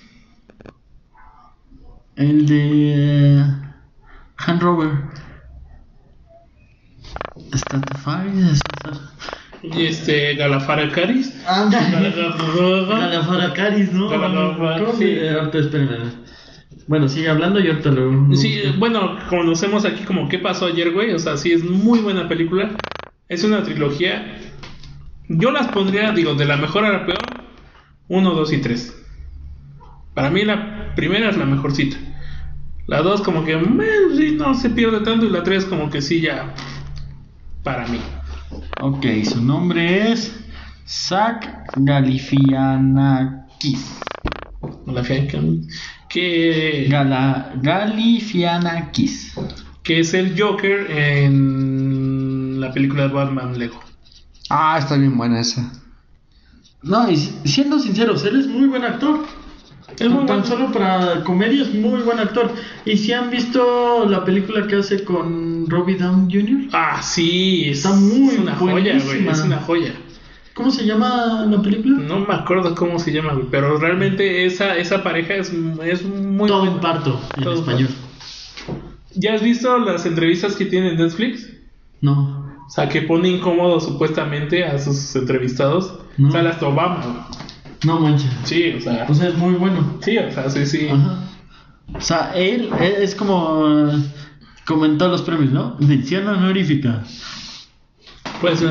El de. Hand Rover. Stratify. Y este. Galafaracaris. Galafaracaris, ¿no? Galafara- ¿Cómo sí. se- ahorita espérenme. Bueno, sigue hablando y ahorita lo. Sí, bueno, conocemos aquí como qué pasó ayer, güey. O sea, sí, es muy buena película. Es una trilogía. Yo las pondría, digo, de la mejor a la peor. Uno, dos y tres. Para mí la primera es la mejorcita. La dos como que meh, no se pierde tanto y la tres como que sí ya para mí. Ok, su nombre es. Zach Galifianakis. Que, que, Gala, Galifianakis. que es el Joker en la película de Batman Lego. Ah, está bien buena esa. No, y si- siendo sinceros, él es muy buen actor. Es muy Tan bueno. solo para comedia es muy buen actor. ¿Y si han visto la película que hace con Robbie Downey Jr.? Ah, sí, es, Está muy es una joya, güey, buenísima. es una joya. ¿Cómo se llama la película? No me acuerdo cómo se llama, güey, pero realmente esa, esa pareja es, es muy Todo en parto, en Todo español. ¿Ya has visto las entrevistas que tiene en Netflix? No. O sea, que pone incómodo supuestamente a sus entrevistados. No. O sea, hasta Obama. No manches. Sí, o sea, O sea, es muy bueno. sí, o sea, sí, sí. Ajá. O sea, él es como comentó los premios, ¿no? Mención honorífica. Pues, eh,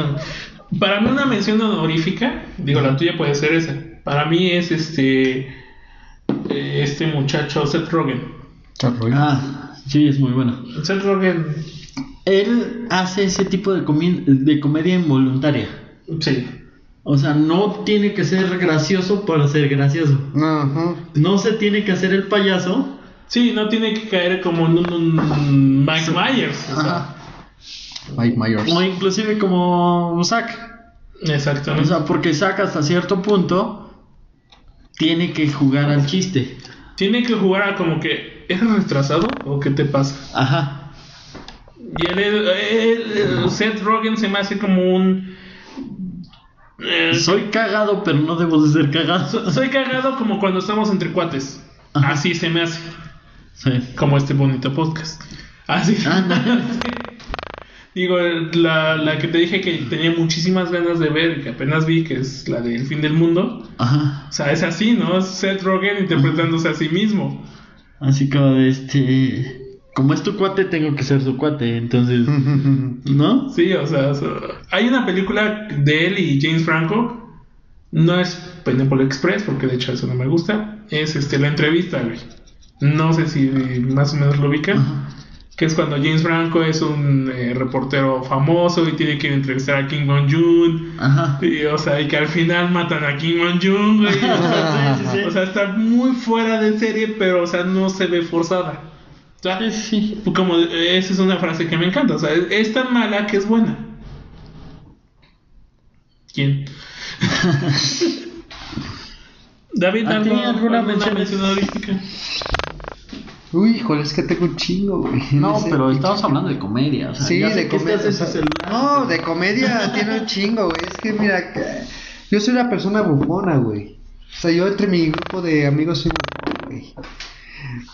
para mí una mención honorífica, digo, la tuya puede ser esa. Para mí es este, eh, este muchacho, Seth Rogen. Ah, sí, es muy bueno. Seth Rogen, Él hace ese tipo de, comi- de comedia involuntaria. sí. O sea, no tiene que ser gracioso para ser gracioso. Ajá. No se tiene que hacer el payaso. Sí, no tiene que caer como en un, un Mike Myers. O sea. Mike Myers. O inclusive como Zack. O exactamente. sea, porque Zack hasta cierto punto tiene que jugar al chiste. tiene que jugar a como que, ¿eres retrasado o qué te pasa? Ajá. Y él, él- Seth Rogen se me hace como un... eh, Soy cagado, pero no debo de ser cagado. so- soy cagado como cuando estamos entre cuates. Ajá. Así se me hace. Sí. Como este bonito podcast. Así. Anda. Digo, la, la que te dije que tenía muchísimas ganas de ver y que apenas vi, que es la del fin del mundo. Ajá. O sea, es así, ¿no? Seth Rogen interpretándose a sí mismo. Así como de este. Como es tu cuate, tengo que ser su cuate. Entonces. ¿No? Sí, o sea, o sea, hay una película de él y James Franco. No es Pineapple Express, porque de hecho eso no me gusta. Es este la entrevista, güey. No sé si más o menos lo ubican. Que es cuando James Franco es un eh, reportero famoso y tiene que entrevistar a Kim Jong-un. Ajá. Y, o sea, y que al final matan a Kim Jong-un, güey. O sea, Sí, sí, sí. o sea, está muy fuera de serie, pero, o sea, no se ve forzada. O sea, Sí, como eh, esa es una frase que me encanta. O sea, es, es tan mala que es buena. ¿Quién? David, ¿A ti ¿algo- alguna mención? honorífica? Uy, híjole, es que tengo un chingo, güey. No, sé. pero estamos hablando de comedia. O sea, Sí, de comedia. no, de comedia tiene un chingo, güey. Es que mira, yo soy una persona bufona, güey. O sea, yo entre mi grupo de amigos soy bufón, güey.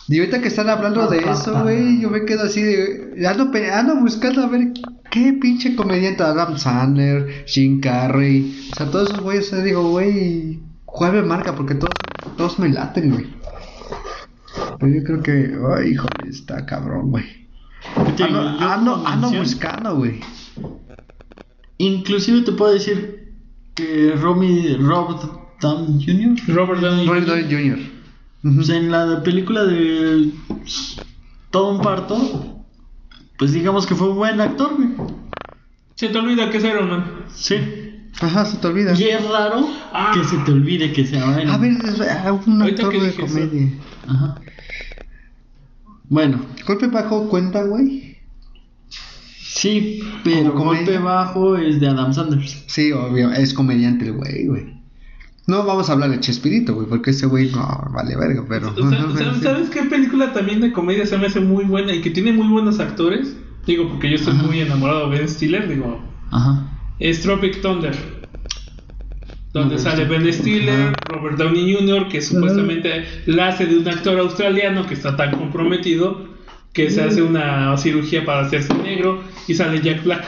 Y ahorita que están hablando de eso, güey, yo me quedo así de. Ando, ando buscando a ver qué pinche comediante. Adam Sandler, Jim Carrey. O sea, todos esos güeyes, o sea, digo, güey, ¿cuál me marca? Porque todos, todos me laten, güey. Pero yo creo que, ay, híjole, está cabrón, güey. Ando, ando, ando buscando, güey. Inclusive te puedo decir que Romy, Robert Downey Jr. Robert Downey Robert Jr. Pues en la película de Todo un parto, pues digamos que fue un buen actor, güey. Se te olvida que es Iron Man. Sí. Ajá, se te olvida. Y es raro Ah. que se te olvide que sea Iron A Man. ver, es- ah, un actor de eso. comedia. Ajá. Bueno, Golpe bajo cuenta, güey. sí, pero golpe bajo es de Adam Sanders. Sí, obvio, es comediante el güey, güey. No vamos a hablar de Chespirito, güey, porque ese güey no vale verga, pero. O sea, ¿sabes, sabes qué película también de comedia se me hace muy buena y que tiene muy buenos actores? Digo, porque yo estoy Ajá. muy enamorado de Ben Stiller, digo, Ajá. es Tropic Thunder. Donde No, sale Ben Stiller, Robert Downey Jr., que supuestamente la hace de un actor australiano que está tan comprometido que se hace una cirugía para hacerse negro y sale Jack Black.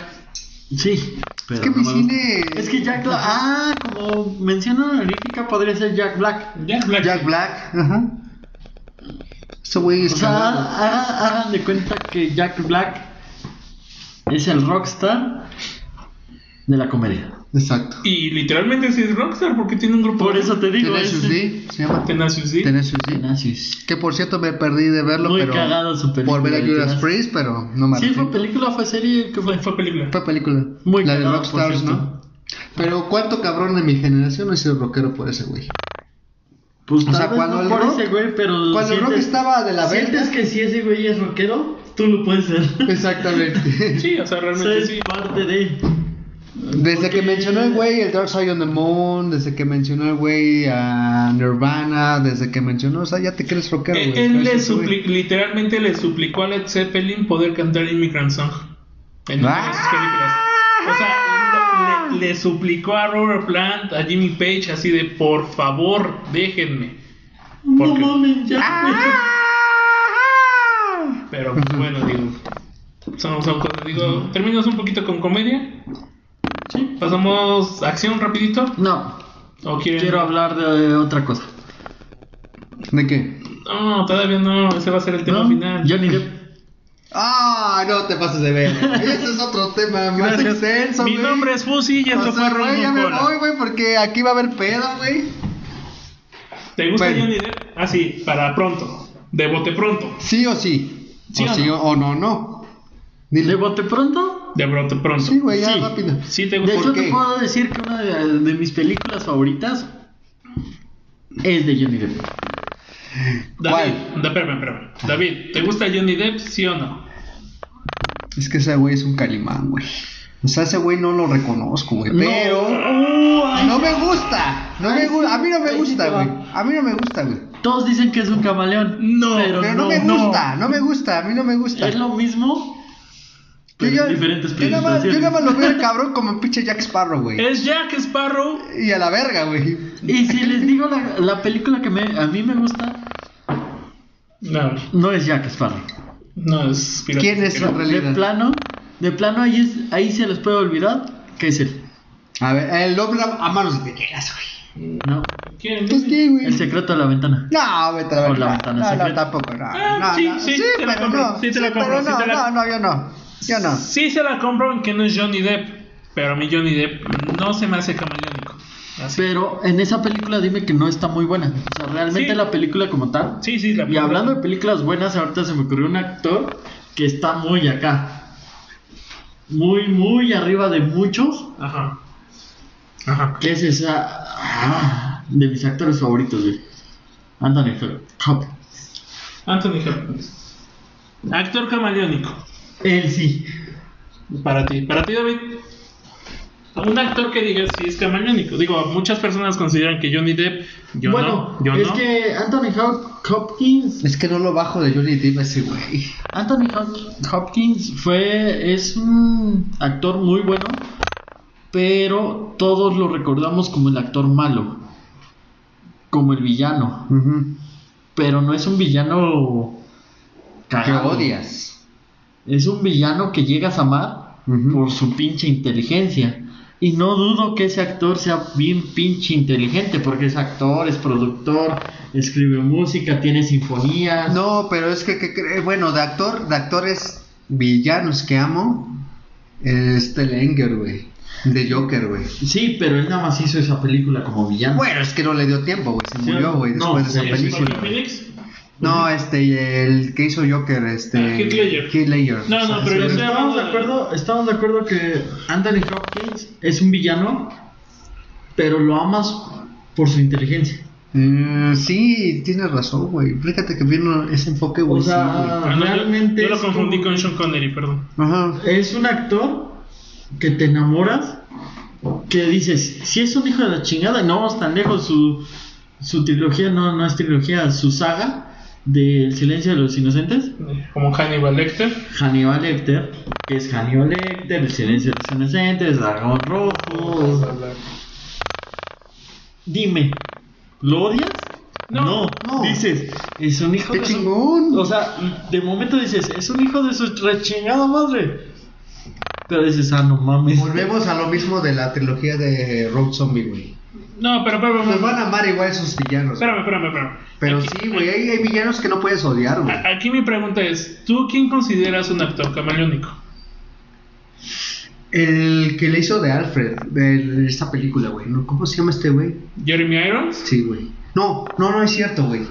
Sí. Es pero que no mi me cine. Es que Jack Black. Ah, como mención honorífica podría ser Jack Black. Jack Black. Jack Black, ajá. Ese güey es O sea, hagan de cuenta que Jack Black es el rockstar de la comedia. Exacto. Y literalmente sí es rockstar porque tiene un grupo Por eso te digo, Tenacious D, se llama. Tenacious D. Tenacious D. Tenacious. Que por cierto me perdí de verlo, Muy pero. cagado su película. Por ver a Judas. Priest, pero no me Sí, fue película, fue serie, ¿qué Fue, fue? película. Fue película. Muy La de cagado, por Rockstars, cierto. ¿no? Pero cuánto cabrón de mi generación no he sido rockero por ese güey. Pues O sea, cuando no el por rock- ese güey, pero cuando el rock estaba de la sientes verga. que si ese güey es rockero, tú lo puedes ser. Exactamente. Sí, o sea, realmente Ser sí. parte de. Desde Porque- que mencionó el güey el Dark Side of the Moon, desde que mencionó el güey a Nirvana, desde que mencionó, o sea, ya te crees rockero, Él, güey. él le supli- literalmente le suplicó a Led Zeppelin poder cantar Immigrant Song en una de sus películas. O sea, le, le suplicó a Robert Plant, a Jimmy Page, así de por favor, déjenme. No mames, ya. Pero bueno, digo, son, son cosas. Digo, terminas un poquito con comedia. Sí. Pasamos acción rapidito. No, ¿O quieren? quiero hablar de otra cosa. ¿De qué? No, todavía no. Ese va a ser el tema ¿No? final. Johnny Depp. Ah, no te pases de ver. Ese es otro tema más Gracias. extenso, Mi nombre es Fusi y esto O sea, fue güey, ya me voy, güey, porque aquí va a haber pedo, güey. ¿Te gusta Bueno. Johnny Depp? Así, para pronto. De bote pronto. Sí o sí. ¿Sí o o sí no? o no, no. Dile. ¿De bote pronto? De bote pronto. Sí, güey, ya Sí. rápido. Sí te De gusta. hecho, ¿Por te puedo decir que una de, de mis películas favoritas es de Johnny Depp. David, da- espérame, espérame. David, ¿te gusta Johnny Depp? ¿Sí o no? Es que ese güey es un calimán, güey. O sea, ese güey no lo reconozco, güey. Pero. No, ay, No me gusta. No me gusta. A mí no me gusta, güey. A mí no me gusta, güey. Todos dicen que es un camaleón. No, pero, Pero no, me gusta. No me gusta. A mí no me gusta. Es lo mismo, yo, en diferentes yo nada más, yo nada más lo veo al cabrón como pinche Jack Sparrow, güey. Es Jack Sparrow. Y a la verga, güey. Y si les digo la, la película que me, a mí me gusta, No, no es Jack Sparrow. no es Piratas ¿Quién es en realidad? De plano, de plano ahí, es, ahí se les puede olvidar que es él. A ver, el hombre a manos de tijeras, güey. No, ¿Quién? Pues qué, güey. el secreto de la ventana. No, vete a la O verga. la ventana No, no, tampoco, no. Ah, no, sí, no. sí, te la pero compro, no. sí te la compro, pero sí no, te la- no, no, yo no. No. Sí se la compro en que no es Johnny Depp. Pero a mí Johnny Depp no se me hace camaleónico. Así. Pero en esa película dime que no está muy buena. O sea, realmente Sí. la película como tal. Sí, sí, la Y hablando de películas buenas, ahorita se me ocurrió un actor que está muy acá. Muy, muy arriba de muchos. Ajá. Ajá. Que es esa. ah, de mis actores favoritos, güey. Anthony Hopkins. Anthony Hopkins. Actor camaleónico. Él sí. Para ti. Para ti, David. Un actor que digas si es camaleónico. Digo, muchas personas consideran que Johnny Depp. Yo bueno, no. Yo es no. que Anthony Hop- Hopkins. Es que no lo bajo de Johnny Depp ese güey. Anthony Hop- Hopkins fue. Es un actor muy bueno. Pero todos lo recordamos como el actor malo. Como el villano. Pero no es un villano. Que cagado. odias. Es un villano que llegas a amar por su pinche inteligencia. Y no dudo que ese actor sea bien pinche inteligente, porque es actor, es productor, escribe música, tiene sinfonías. No, pero es que, que- bueno, de actor, de actores villanos que amo, este Lenger, güey. De Joker, güey. Sí, pero él nada más hizo esa película como villano. Bueno, es que no le dio tiempo, güey. Se murió, güey, no, después de esa película. Phoenix. No, este, el que hizo Joker, este. Ah, Heath Ledger. Heath Ledger. No, no, pero estamos de acuerdo, estamos de acuerdo que Anthony Hopkins es un villano, pero lo amas por su inteligencia. Mm, sí, tienes razón, güey. Fíjate que vino ese enfoque, güey. O sea, sí. Ah, no, yo- realmente Yo lo es confundí como- con Sean Connery, perdón. Ajá. Es un actor que te enamoras, que dices, si es un hijo de la chingada, y no vamos tan lejos, su, su trilogía, no, no es trilogía, su saga del silencio de los inocentes, Como Hannibal Lecter. Hannibal Lecter, que es Hannibal Lecter, el silencio de los inocentes, Dragón Rojo. Dime, ¿lo odias? No, no. Dices, es un hijo ¡Qué de su- chingón! O sea, de momento dices, es un hijo de su rechingada madre. Pero dices, ah, no mames. Volvemos a lo mismo de la trilogía de Road Zombie, güey. No, pero, pero, Nos van a amar igual esos villanos. espérame, espérame, espérame. Pero Aquí- sí, güey, hay, hay villanos que no puedes odiar, güey. Aquí mi pregunta es, ¿tú quién consideras un actor camaleónico? El que le hizo de Alfred, de esta película, güey. ¿Cómo se llama este güey? ¿Jeremy Irons? Sí, güey. No, no, no es cierto, güey.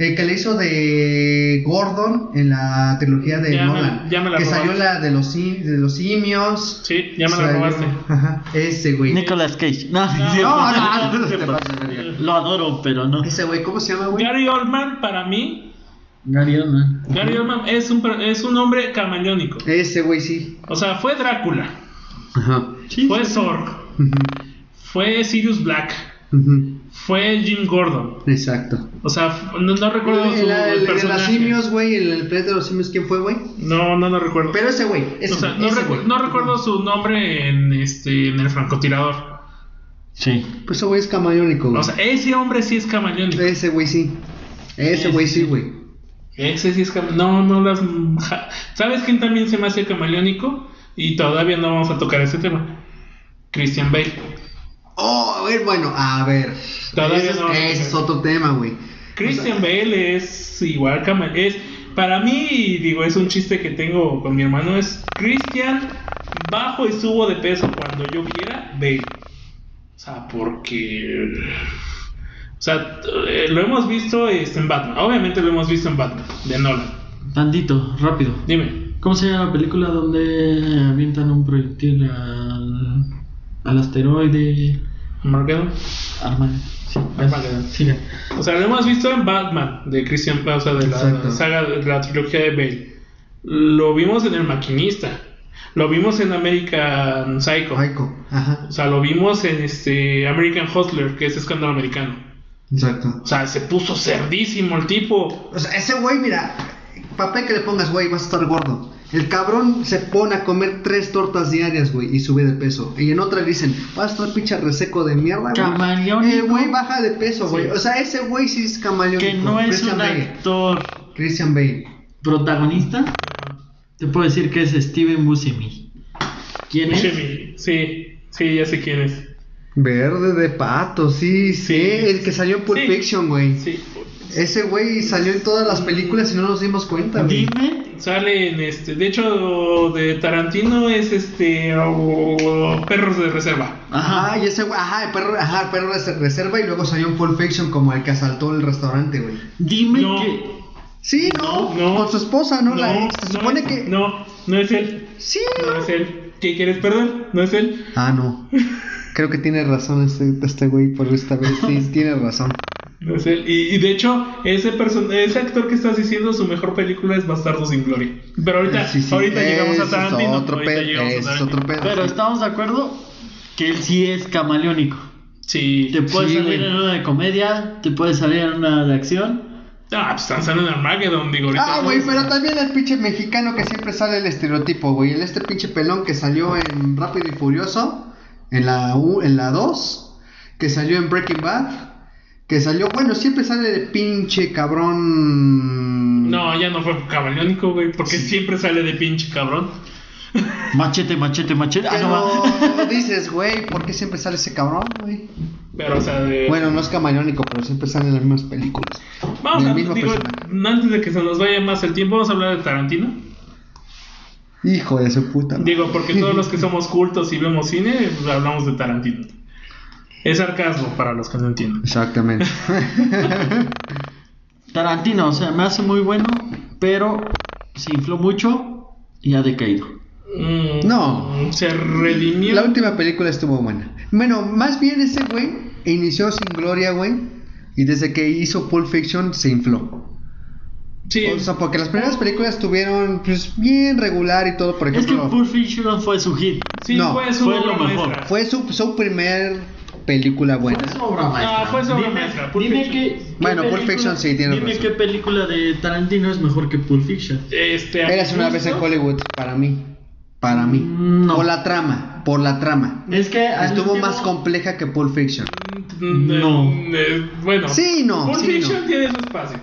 El que le hizo de Gordon en la trilogía de Ya me- Nolan. ya me la que robaste. salió la de los, sim- de los simios. Sí, ya me la Salió- robaste. Ajá, ese güey. Nicolas Cage. No, No, sí, no, no, no. Lo adoro, pero no. Ese güey, ¿cómo se llama, güey? Gary Oldman, para mí, Gary Oldman. Gary Oldman es un, es un hombre camaleónico. Ese güey, sí. O sea, fue Drácula, Ajá. Sí, fue sí. Zorg, fue Sirius Black, ujú, fue Jim Gordon. Exacto. O sea, no, no recuerdo su, El, el- el el de los personaje. simios, güey, el, el planeta de los simios, ¿quién fue, güey? No, no lo recuerdo. Pero ese güey, ese, o sea, no, ese recu- güey. no recuerdo su nombre en este en el francotirador. Sí. Pues ese güey es camaleónico, güey. O sea, ese hombre sí es camaleónico. ese güey sí. Ese güey sí, güey. Ese sí es camaleónico. No, no las. ¿Sabes quién también se me hace camaleónico? Y todavía no vamos a tocar ese tema. Christian Bale. Oh, a ver, bueno, a ver. Todavía ese, es- no. ese es otro tema, güey. Christian Bale es igual es para mí digo es un chiste que tengo con mi hermano es Christian bajo y subo de peso cuando yo quiera Bale o sea porque o sea eh, lo hemos visto este, en Batman obviamente lo hemos visto en Batman de Nolan Tantito, rápido. dime ¿Cómo se llama la película donde avientan un proyectil al, al asteroide? Armageddon Arma. Sí, Armageddon. o sea lo hemos visto en Batman de Christian sea de la Exacto. saga de la trilogía de Bale lo vimos en El Maquinista lo vimos en American Psycho Psycho. Ajá. O sea, lo vimos en este American Hustler, que es escándalo americano. Exacto. O sea, se puso cerdísimo el tipo. O sea, ese güey, mira, papel que le pongas, güey, vas a estar gordo. El cabrón se pone a comer tres tortas diarias, güey, y sube de peso. Y en otra le dicen, vas a estar pinche reseco de mierda, güey. Camaleónico. El güey baja de peso, güey. Sí. O sea, ese güey sí es camaleónico. Que no es Christian un Bale. actor Christian Bale. protagonista. Te puedo decir que es Steven Buscemi. ¿Quién es? Buscemi. Sí, sí, ya sé quién es. Verde de pato, sí, sí. Sí. El que salió en Pulp Sí. Fiction, güey. Sí. Ese güey salió en todas las películas y no nos dimos cuenta, güey. Dime. Sale en este. De hecho, de Tarantino es este. oh, Perros de Reserva. Ajá, Ajá. y ese güey, ajá, el perro, ajá, el perro de reserva y luego salió en Pulp Fiction como el que asaltó el restaurante, güey. Dime No. que. Sí, no, No, no. con su esposa, ¿no? la No, ex. Se no supone es- que. No, no es él. Sí, No es él. ¿Qué quieres, perdón? No es él. Ah, no. Creo que tiene razón este, este güey por esta vez. Sí, tiene razón. No es él. Y, y de hecho, ese person ese actor que estás diciendo, su mejor película es Bastardo sin Gloria. Pero ahorita, Sí, sí, ahorita llegamos a Tarantino. otro ahorita pedo, llegamos a ese es Tarantino. otro pedo. Pero estamos de acuerdo que él sí es camaleónico. Sí. Te puede Sí, salir güey. en una de comedia, te puede salir en una de acción. Ah, pues están saliendo en Armageddon, digo, ahorita. Ah, güey, pero también el pinche mexicano que siempre sale el estereotipo, güey. El este pinche pelón que salió en Rápido y Furioso, en la U, en la 2, que salió en Breaking Bad, que salió, bueno, siempre sale de pinche cabrón. No, ya no fue camaleónico, güey, porque siempre sale de pinche cabrón. Machete, machete, machete. Ah, no. Pero dices, güey, ¿por qué siempre sale ese cabrón, güey? Pero, o sea, de. Bueno, no es camaleónico, pero siempre sale en las mismas películas. vamos a. Digo, personaje. antes de que se nos vaya más el tiempo, vamos a hablar de Tarantino. Hijo de su puta. madre. Digo, porque todos los que somos cultos y vemos cine, pues, hablamos de Tarantino. Es sarcasmo para los que no entienden. Exactamente. Tarantino, o sea, me hace muy bueno, pero se infló mucho y ha decaído. Mm, No. Se redimió. La última película estuvo buena. Bueno, más bien ese güey inició sin gloria, güey. Y desde que hizo Pulp Fiction se infló. Sí. O sea, porque las primeras películas estuvieron pues bien regular y todo, por Es que ejemplo. Pulp Fiction fue su hit. sí, no, fue su fue lo mejor. Fue su, su primer película buena. Su obra maestra. Ah, fue su obra dime, maestra, Pulp dime Fiction. qué Bueno, Pulp película- Fiction sí, tienes Dime razón. qué película de Tarantino es mejor que Pulp Fiction. Este, Eras una vez en Hollywood, para mí. Para mí. No. Por la trama, por la trama. Es que Estuvo último- más compleja que Pulp Fiction. mm, No. eh, bueno. Sí, no, Pulp sí, Fiction no. tiene su espacio.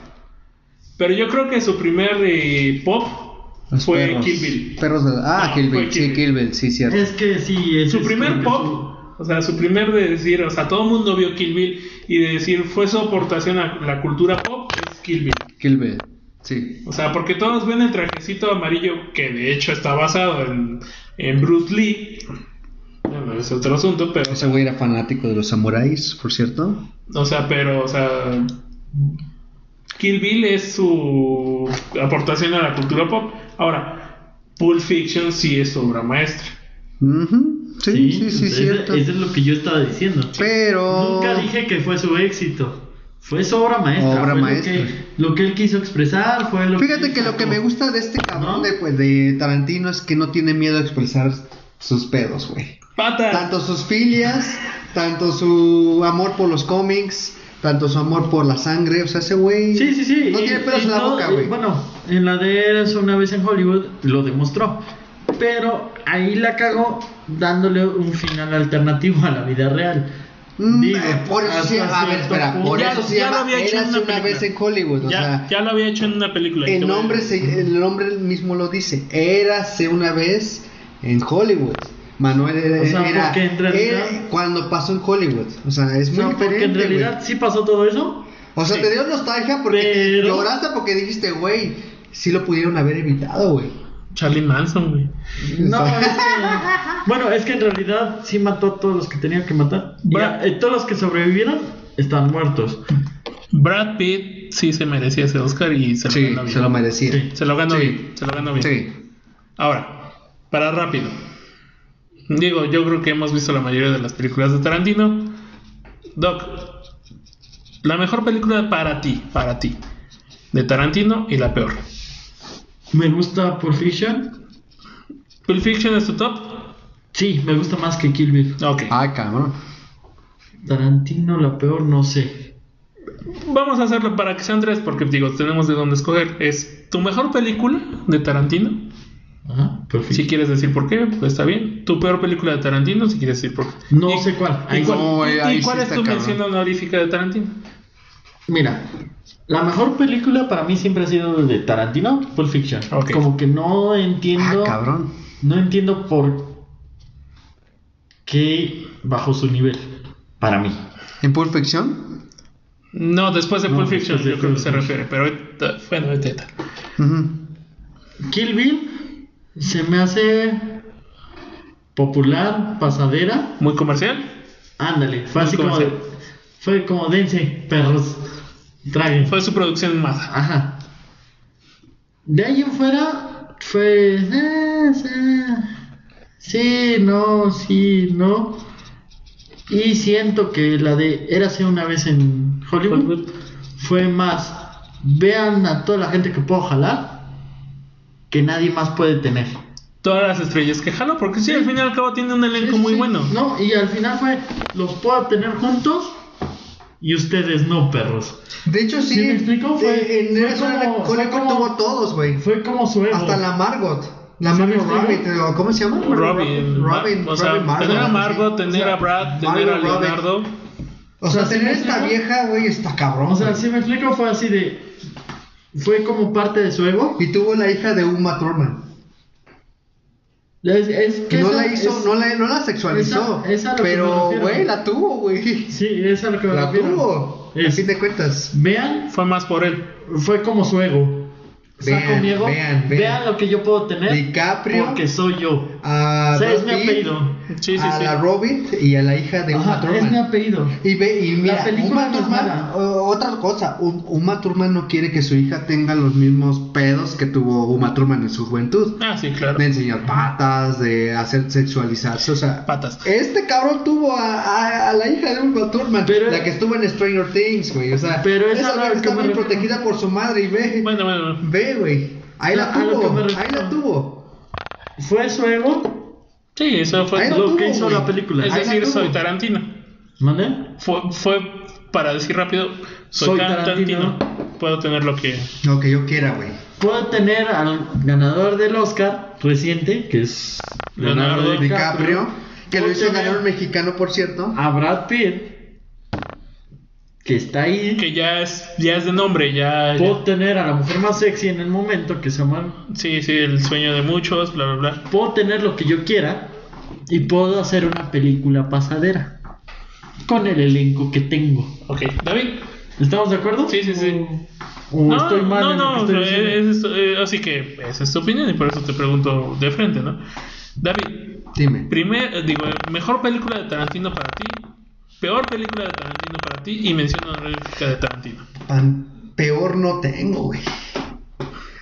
Pero yo creo que su primer eh, pop Los fue perros. Kill Bill. Perros de- Ah, No, Kill Bill, Kill sí, Bill. Kill Bill, sí, cierto. Es que sí, es Su es primer que pop, o sea, su primer de decir, o sea, todo el mundo vio Kill Bill y de decir fue su aportación a la cultura pop es Kill Bill. Kill Bill, sí. O sea, porque todos ven el trajecito amarillo que de hecho está basado en, en Bruce Lee. Bueno, es otro asunto, pero, Ese güey era fanático de los samuráis, por cierto. o sea, pero, o sea, Kill Bill es su aportación a la cultura pop. Ahora, Pulp Fiction sí es su obra maestra. Ujú, Sí, sí, sí, eso- cierto. Eso es lo que yo estaba diciendo. Pero. Nunca dije que fue su éxito. Fue su obra maestra. Obra fue maestra. Lo que, lo que él quiso expresar fue lo Fíjate que lo que me gusta de este cabrón ¿No? de, pues, de Tarantino es que no tiene miedo a expresar sus pedos, güey. ¡Pata! Tanto sus filias, tanto su amor por los cómics, tanto su amor por la sangre. O sea, ese güey. Sí, sí, sí. No y- tiene pelos y en la todo- boca, güey. Bueno, en la de Eras una vez en Hollywood lo demostró. Pero ahí la cagó dándole un final alternativo a la vida real. Mm, Digo, eh, por eso sí, hasta a ver, cierto espera, por Ya- eso se ya lo llama había hecho en Érase una una vez en película. Hollywood. O ya, sea, ya lo había hecho en una película. el nombre, se- el nombre mismo lo dice. Érase una vez en Hollywood. Manuel era, O sea, era- porque en realidad- era cuando pasó en Hollywood. O sea, es muy No, porque en diferente, realidad sí pasó todo eso. O sea, Sí. te dio nostalgia porque Pero- lloraste porque dijiste, güey, sí lo pudieron haber evitado, güey. Charlie Manson, güey. No, es que, bueno, es que en realidad sí mató a todos los que tenía que matar. Y Bra- a- eh, todos los que sobrevivieron están muertos. Brad Pitt sí se merecía ese Oscar y se lo Sí, ganó bien. se lo merecía. Sí. Se lo ganó Sí. bien. Se lo ganó bien. Sí. Ahora, para rápido. Digo, yo creo que hemos visto la mayoría de las películas de Tarantino. Doc, la mejor película para ti, para ti, de Tarantino y la peor. Me gusta Pulp Fiction. ¿Pulp Fiction es tu top? Sí, me gusta más que Kill Bill. Ok. Ay, cabrón. Tarantino, la peor, no sé. Vamos a hacerlo para que sean tres, porque digo, tenemos de dónde escoger. Es tu mejor película de Tarantino. Ajá, Si quieres decir por qué, pues está bien. Tu peor película de Tarantino, si quieres decir por qué. No Y- sé cuál. ¿Y cuál, no, y- y ahí sí cuál es está tu cabrón. mención honorífica de Tarantino? Mira, la mejor película para mí siempre ha sido de Tarantino, Pulp Fiction. Como que no entiendo. Ah, cabrón. No entiendo por qué bajó su nivel. Para mí. ¿En Pulp Fiction? No, después de No, Pulp Fiction, yo creo que se refiere, pero ahorita- bueno, vete. Ujú. Kill Bill se me hace popular, pasadera. Muy comercial. Ándale, fue Muy así como. Fue como dense, perros. Traguen. Fue su producción en masa. Ajá. De ahí en fuera fue. eh, sí, sí, no, sí, no. Y siento que la de Érase una vez en Hollywood Hollywood. fue más. Vean a toda la gente que puedo jalar que nadie más puede tener. Todas las estrellas que jalo, porque sí, al fin y al cabo tiene un elenco Sí, muy sí, bueno. No, y al final fue. Los puedo tener juntos y ustedes no, perros. De hecho, sí. ¿Sí me explico? Fue- de- en fue como- fue como- tuvo todos, güey. Fue como su ego. Hasta la Margot. La ¿Sí Margot o ¿cómo se llama? Robin, Robin, o sea, Robin Margot, tener a Margot, tener O sea, a Brad, tener a Margot Robbie. Leonardo. O sea, O sea, ¿sí tener me esta vieja, güey, está cabrón. O sea, si me explico, fue así de. Fue como parte de su ego. Y tuvo la hija de Uma Thurman. Es, es que No esa- la hizo, es- no la, no la sexualizó. Esa- esa pero, güey, la tuvo, güey. Sí, es a lo que me La tuvo. A Es- fin de cuentas. Vean, Fue más por él. fue como su ego. Vean, mi ego, vean, vean, vean. lo que yo puedo tener. DiCaprio. Porque soy yo. A O sea, es Brad mi apellido. Sí, sí, a sí. la Robin y a la hija de Uma Thurman. es mi apellido. Y ve, y mira, película Uma Thurman, otra cosa, Uma Thurman no quiere que su hija tenga los mismos pedos que tuvo Uma Thurman en su juventud. Ah, sí, claro. De enseñar patas, de hacer sexualizarse, o sea... Patas. Este cabrón tuvo a, a- a la hija de Uma Thurman, Pero- la que estuvo en Stranger Things, güey, o sea... Pero esa esa está muy protegida por su madre y ve, Bueno, bueno. ve, güey, ahí la tuvo, me ahí refiero. la tuvo. Fue su ego Sí, eso fue Ahí lo tuvo, que hizo la película. Es Ahí decir, soy Tarantino. ¿Mande? Fue, fue para decir rápido, soy, Soy Tarantino. Tarantino. Puedo tener lo que... Lo que yo quiera, güey. Puedo tener al ganador del Oscar reciente, que es Leonardo, Leonardo DiCaprio. DiCaprio, que lo hizo ganar un mexicano, por cierto. A Brad Pitt, que está ahí. Que ya es, ya es de nombre, ya... ya- Puedo tener a la mujer más sexy en el momento, que se llama. Sí, sí, el sueño de muchos, bla, bla, bla. Puedo tener lo que yo quiera y puedo hacer una película pasadera con el elenco que tengo. Ok, David. ¿Estamos de acuerdo? Sí, sí, sí. ¿O no, estoy mal no, en lo no, que estoy diciendo? es- es- eh, así que esa es tu opinión y por eso te pregunto de frente, ¿no? David, Dime. primer, digo, mejor película de Tarantino para ti, peor película de Tarantino para ti y mención honorífica de Tarantino. Pan- peor no tengo, güey.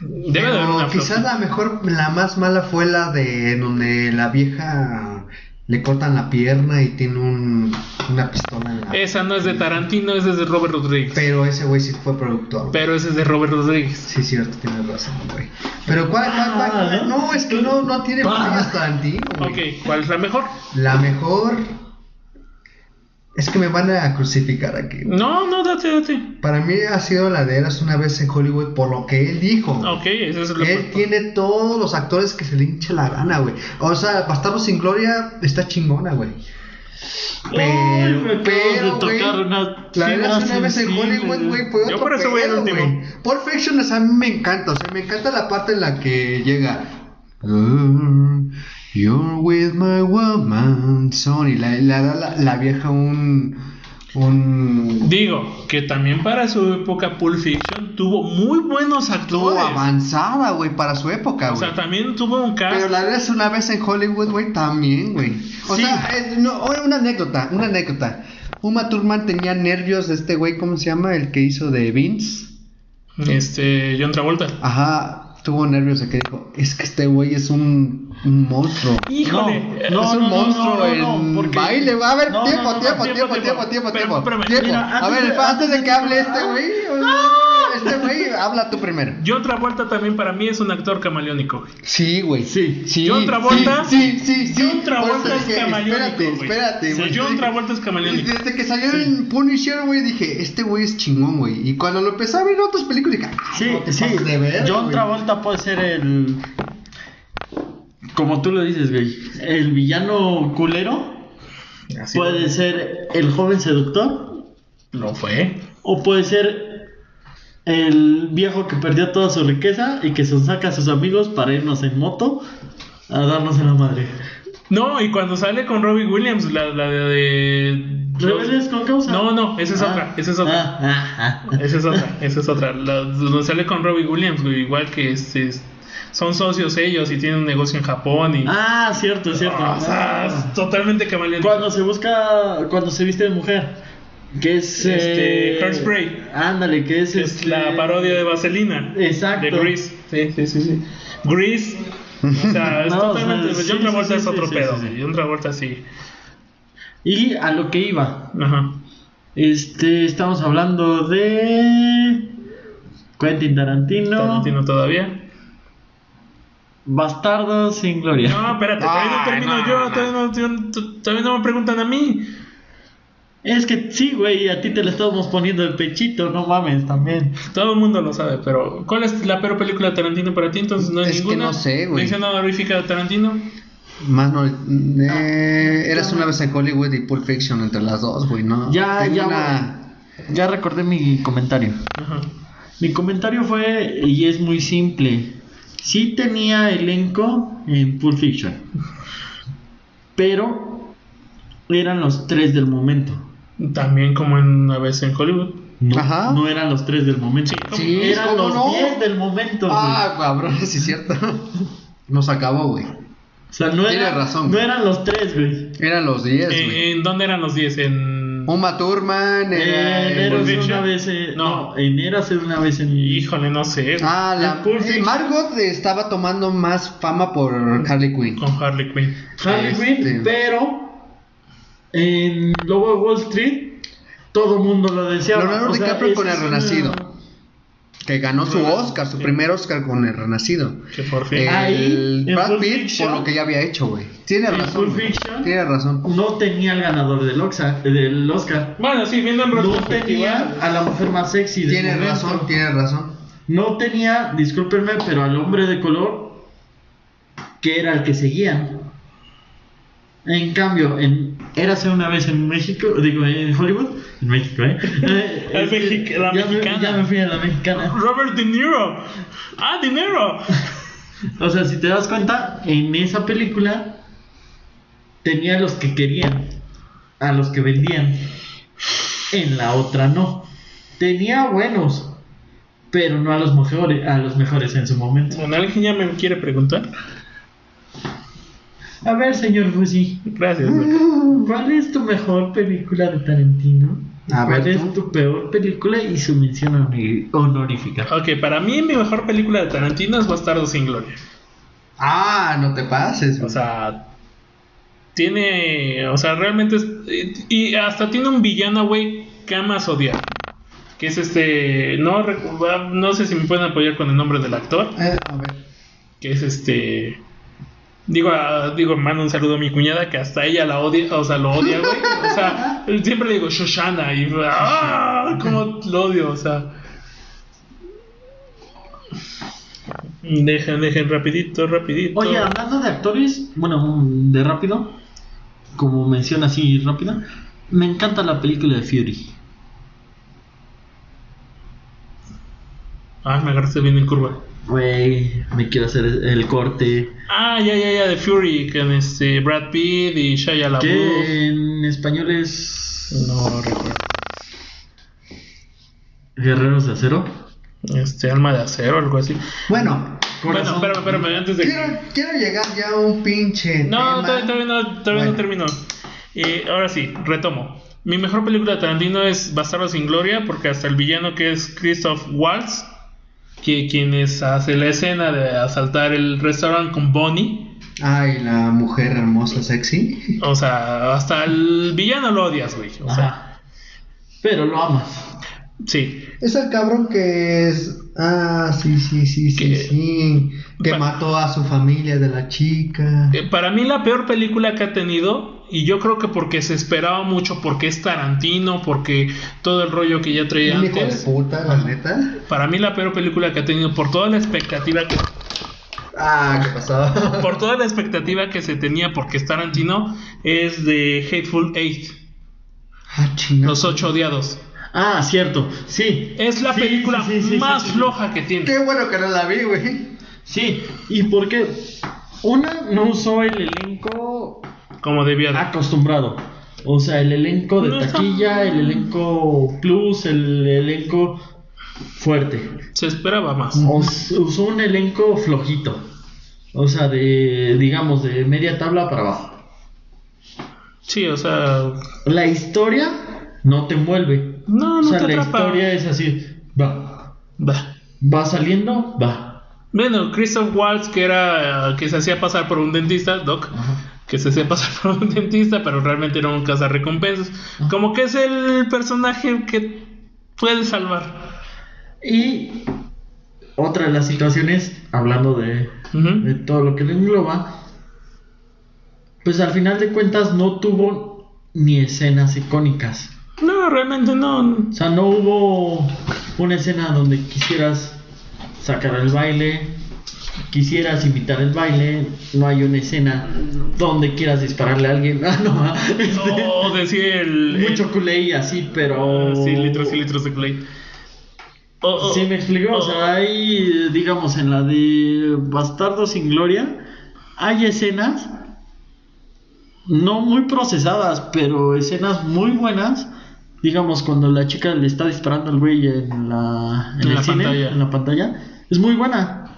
Debe de haber Pero una quizás la mejor, la más mala fue la de donde la vieja le cortan la pierna y tiene un, una pistola en la... Esa no es de Tarantino, esa es de Robert Rodríguez. Pero ese güey sí fue productor. güey. Pero ese es de Robert Rodríguez. Sí, cierto, tienes razón, güey. Pero ¿cuál, cuál, cuál? Ah, ¿no? Es que no, no tiene Ah. Tarantino, güey. Ok, ¿cuál es la mejor? La mejor... Es que me van a crucificar aquí. No, no, date, date. Para mí ha sido la de Eras una vez en Hollywood por lo que él dijo. Ok, ese es lo Él tiene todos los actores que se le hinche la gana, güey. O sea, Bastardo sin Gloria está chingona, güey. Pero, pero, güey, la es una vez en Hollywood, güey. fue Yo otro por eso voy al último. güey. Pulp Fiction, o sea, a mí me encanta, o sea, me encanta la parte en la que llega. "Oh, you're with my woman, son", y le le da la, la vieja un... un Digo, que también para su época Pulp Fiction tuvo muy buenos actores. avanzada, güey, para su época, O güey. sea, también tuvo un cast. Pero la vez una vez en Hollywood, güey, también, güey. O Sí. sea, eh, no, una anécdota, una anécdota. Uma Thurman tenía nervios de este güey, ¿cómo se llama? El que hizo de Vince. Este, John Travolta. Ajá, tuvo nervios de que dijo, es que este güey es un, un monstruo. Híjole. No, es un no, monstruo no, en porque- baile. Va a haber tiempo, tiempo, tiempo, tiempo, tiempo. tiempo, tiempo, tiempo, tiempo. a ver, antes de que que- hable este güey, este güey, habla tú primero. John Travolta también para mí es un actor camaleónico. güey. Sí, güey. Sí. sí. John Travolta- Sí, sí, sí. sí. John Travolta Por eso es camaleónico, Espérate, güey. espérate, O sea, güey. John Travolta es camaleónico. Desde que salió en Punisher, güey, dije, este güey es chingón, güey. Y cuando lo empecé a ver en otras películas, dije, ah, Sí, no te sí. de verga, John güey. Travolta puede ser el. Como tú lo dices, güey. El villano culero. Así Puede ser el joven seductor. Lo fue. O puede ser el viejo que perdió toda su riqueza y que se saca a sus amigos para irnos en moto a darnos en la madre. No, y cuando sale con Robbie Williams, la, la de. de- ¿Rebeldes con causa? No, no, esa es Ah, otra, esa es otra. ah, ah, ah. Esa es otra, esa es otra. La, donde sale con Robbie Williams, güey, igual que este, es- son socios ellos y tienen un negocio en Japón y. Ah, cierto, cierto. Ah, o sea, totalmente camaleónico. Cuando se busca, cuando se viste de mujer, que es Este, eh, Hairspray. Ándale, que es, Es este, la parodia de Vaselina. Exacto. De Grease. Sí, sí, sí, sí. Grease. O sea, es No, o totalmente. sea, sí, John Travolta sí, es otro sí, pedo. sí, sí. güey. John Travolta sí. Y a lo que iba, Ajá. este, estamos hablando de Quentin Tarantino, Tarantino todavía. Bastardo sin gloria. No, espérate, todavía no termino no, yo. no. Todavía no, yo- todavía no me preguntan a mí. Es que sí, güey, a ti te lo estamos poniendo el pechito, no mames, también. Todo el mundo lo sabe, pero ¿cuál es la peor película de Tarantino para ti? Entonces no hay Es que ninguna. no sé, güey. ¿Mención honorífica de Tarantino? Más no. Eh, eras una vez en Hollywood y Pulp Fiction entre las dos, güey, ¿no? Ya, Tengo ya, una- Ya recordé mi comentario. Ajá. Mi comentario fue, y es muy simple, sí tenía elenco en Pulp Fiction, pero eran los tres del momento. También como en una vez en Hollywood. No, Ajá. no eran los tres del momento. Sí, eran ¿cómo los no? 10 del momento. güey. Ah, cabrón, sí es cierto. Nos acabó, güey. o sea, no, era- razón, no eran los tres, güey. Eran los 10, Eh, güey. ¿En dónde eran los 10? En... Uma Thurman, era Eh, hace una vez. eh, No. no, enero hace una vez en. Híjole, no sé. Ah, la en eh. Margot estaba tomando más fama por Harley Quinn. Con Harley Quinn. Harley Este. Quinn, pero en Lobo de Wall Street todo mundo lo decía. Leonardo DiCaprio con el Renacido. Que ganó su Oscar, su sí. primer Oscar con el Renacido. Que por fin. El Ahí, Brad Pitt Fiction. por lo que ya había hecho, güey. Tiene En razón. Fiction. Tiene razón. No tenía el ganador del Oscar. Del Oscar. Bueno, sí, viendo en No tenía a la mujer más sexy del Tiene momento. razón, tiene razón. No tenía, discúlpenme, pero al hombre de color que era el que seguían. En cambio, en Érase una vez en México, digo, en Hollywood, en México, ¿eh? Eh, La mexica- la ya me- mexicana. ya me fui a la mexicana. Robert De Niro. Ah, De Niro. O sea, si te das cuenta, en esa película tenía a los que querían, a los que vendían. En la otra no. Tenía buenos, pero no a los mejores, a los mejores en su momento. Bueno, alguien ya me quiere preguntar. A ver, señor Fusi, Gracias. güey. ¿cuál es tu mejor película de Tarantino? A ¿Cuál ver, es tú. tu peor película y su mención honor- honorífica? Ok, para mí mi mejor película de Tarantino es Bastardo sin Gloria. Ah, no te pases. O sea, tiene, o sea, realmente es, y hasta tiene un villano, güey, que amas odiar. Que es este, no, recu- no sé si me pueden apoyar con el nombre del actor, Eh, a ver. que es este, digo, a- digo, mando un saludo a mi cuñada que hasta ella la odia, o sea, lo odia, güey. O sea, siempre le digo Shoshana y, ah, cómo lo odio, o sea. Dejen, dejen, rapidito, rapidito. Oye, hablando de actores, bueno, de rápido, como mención así rápida, me encanta la película de Fury. Ah, me agarraste bien en curva. Güey, me quiero hacer el corte. Ah, ya, ya, ya, de Fury, con este Brad Pitt y Shia LaBeouf. Que en español es No recuerdo. Guerreros de Acero. Este, Alma de Acero, algo así. Bueno, Bueno, espérame, espérame, antes de quiero, quiero llegar ya a un pinche. No, tema. todavía, todavía no, todavía no Bueno. terminó. Y ahora sí, retomo. Mi mejor película de Tarantino es Bastardo sin Gloria, porque hasta el villano que es Christoph Waltz, que quienes hace la escena de asaltar el restaurante con Bonnie, Ay, la mujer hermosa, sexy. o sea, hasta el villano lo odias, güey. O sea. Pero lo amas. sí. Es el cabrón que es. Ah, sí, sí, sí, sí, Que- sí. Que mató a su familia de la chica. Eh, Para mí la peor película que ha tenido, y yo creo que porque se esperaba mucho, porque es Tarantino, porque todo el rollo que ya traía Un hijo de antes. puta, la neta. Para mí la peor película que ha tenido, por toda la expectativa que Ah, ¿qué pasó? por toda la expectativa que se tenía porque es Tarantino, es de Hateful Eight, Ah. Los Ocho Odiados. Ah, cierto. Sí. Es la Sí, película sí, sí, sí, más sí, sí. floja que tiene. Qué bueno que no la vi, güey. Sí. ¿Y por qué? Una, no usó el elenco Como debía de. acostumbrado. O sea, el elenco de No está- taquilla, el elenco plus, el elenco fuerte. Se esperaba más. Usó un elenco flojito. O sea, de, digamos, de media tabla para abajo. Sí, o sea, La historia no te envuelve. no, o no sea, te la atrapa. historia es así. Va. Bah. Va saliendo, va. Bueno, Christoph Waltz, que era que se hacía pasar por un dentista, Doc, que se hacía pasar por un dentista, pero realmente era un cazarrecompensas. Como que es el personaje que puede salvar. Y otra de las situaciones, hablando de, de todo lo que le engloba, pues al final de cuentas no tuvo ni escenas icónicas. No, realmente no. O sea, no hubo una escena donde quisieras sacar el baile, quisieras imitar el baile, no hay una escena donde quieras dispararle a alguien. Ah, no, este, el. mucho culé y así, pero... Ah, Sí, litros y litros de Clay. O- o- Sí, me explico. O o- sea, hay, digamos, en la de Bastardo sin Gloria, hay escenas no muy procesadas, pero escenas muy buenas digamos, cuando la chica le está disparando al güey en la, en la cine, pantalla. en la pantalla, es muy buena.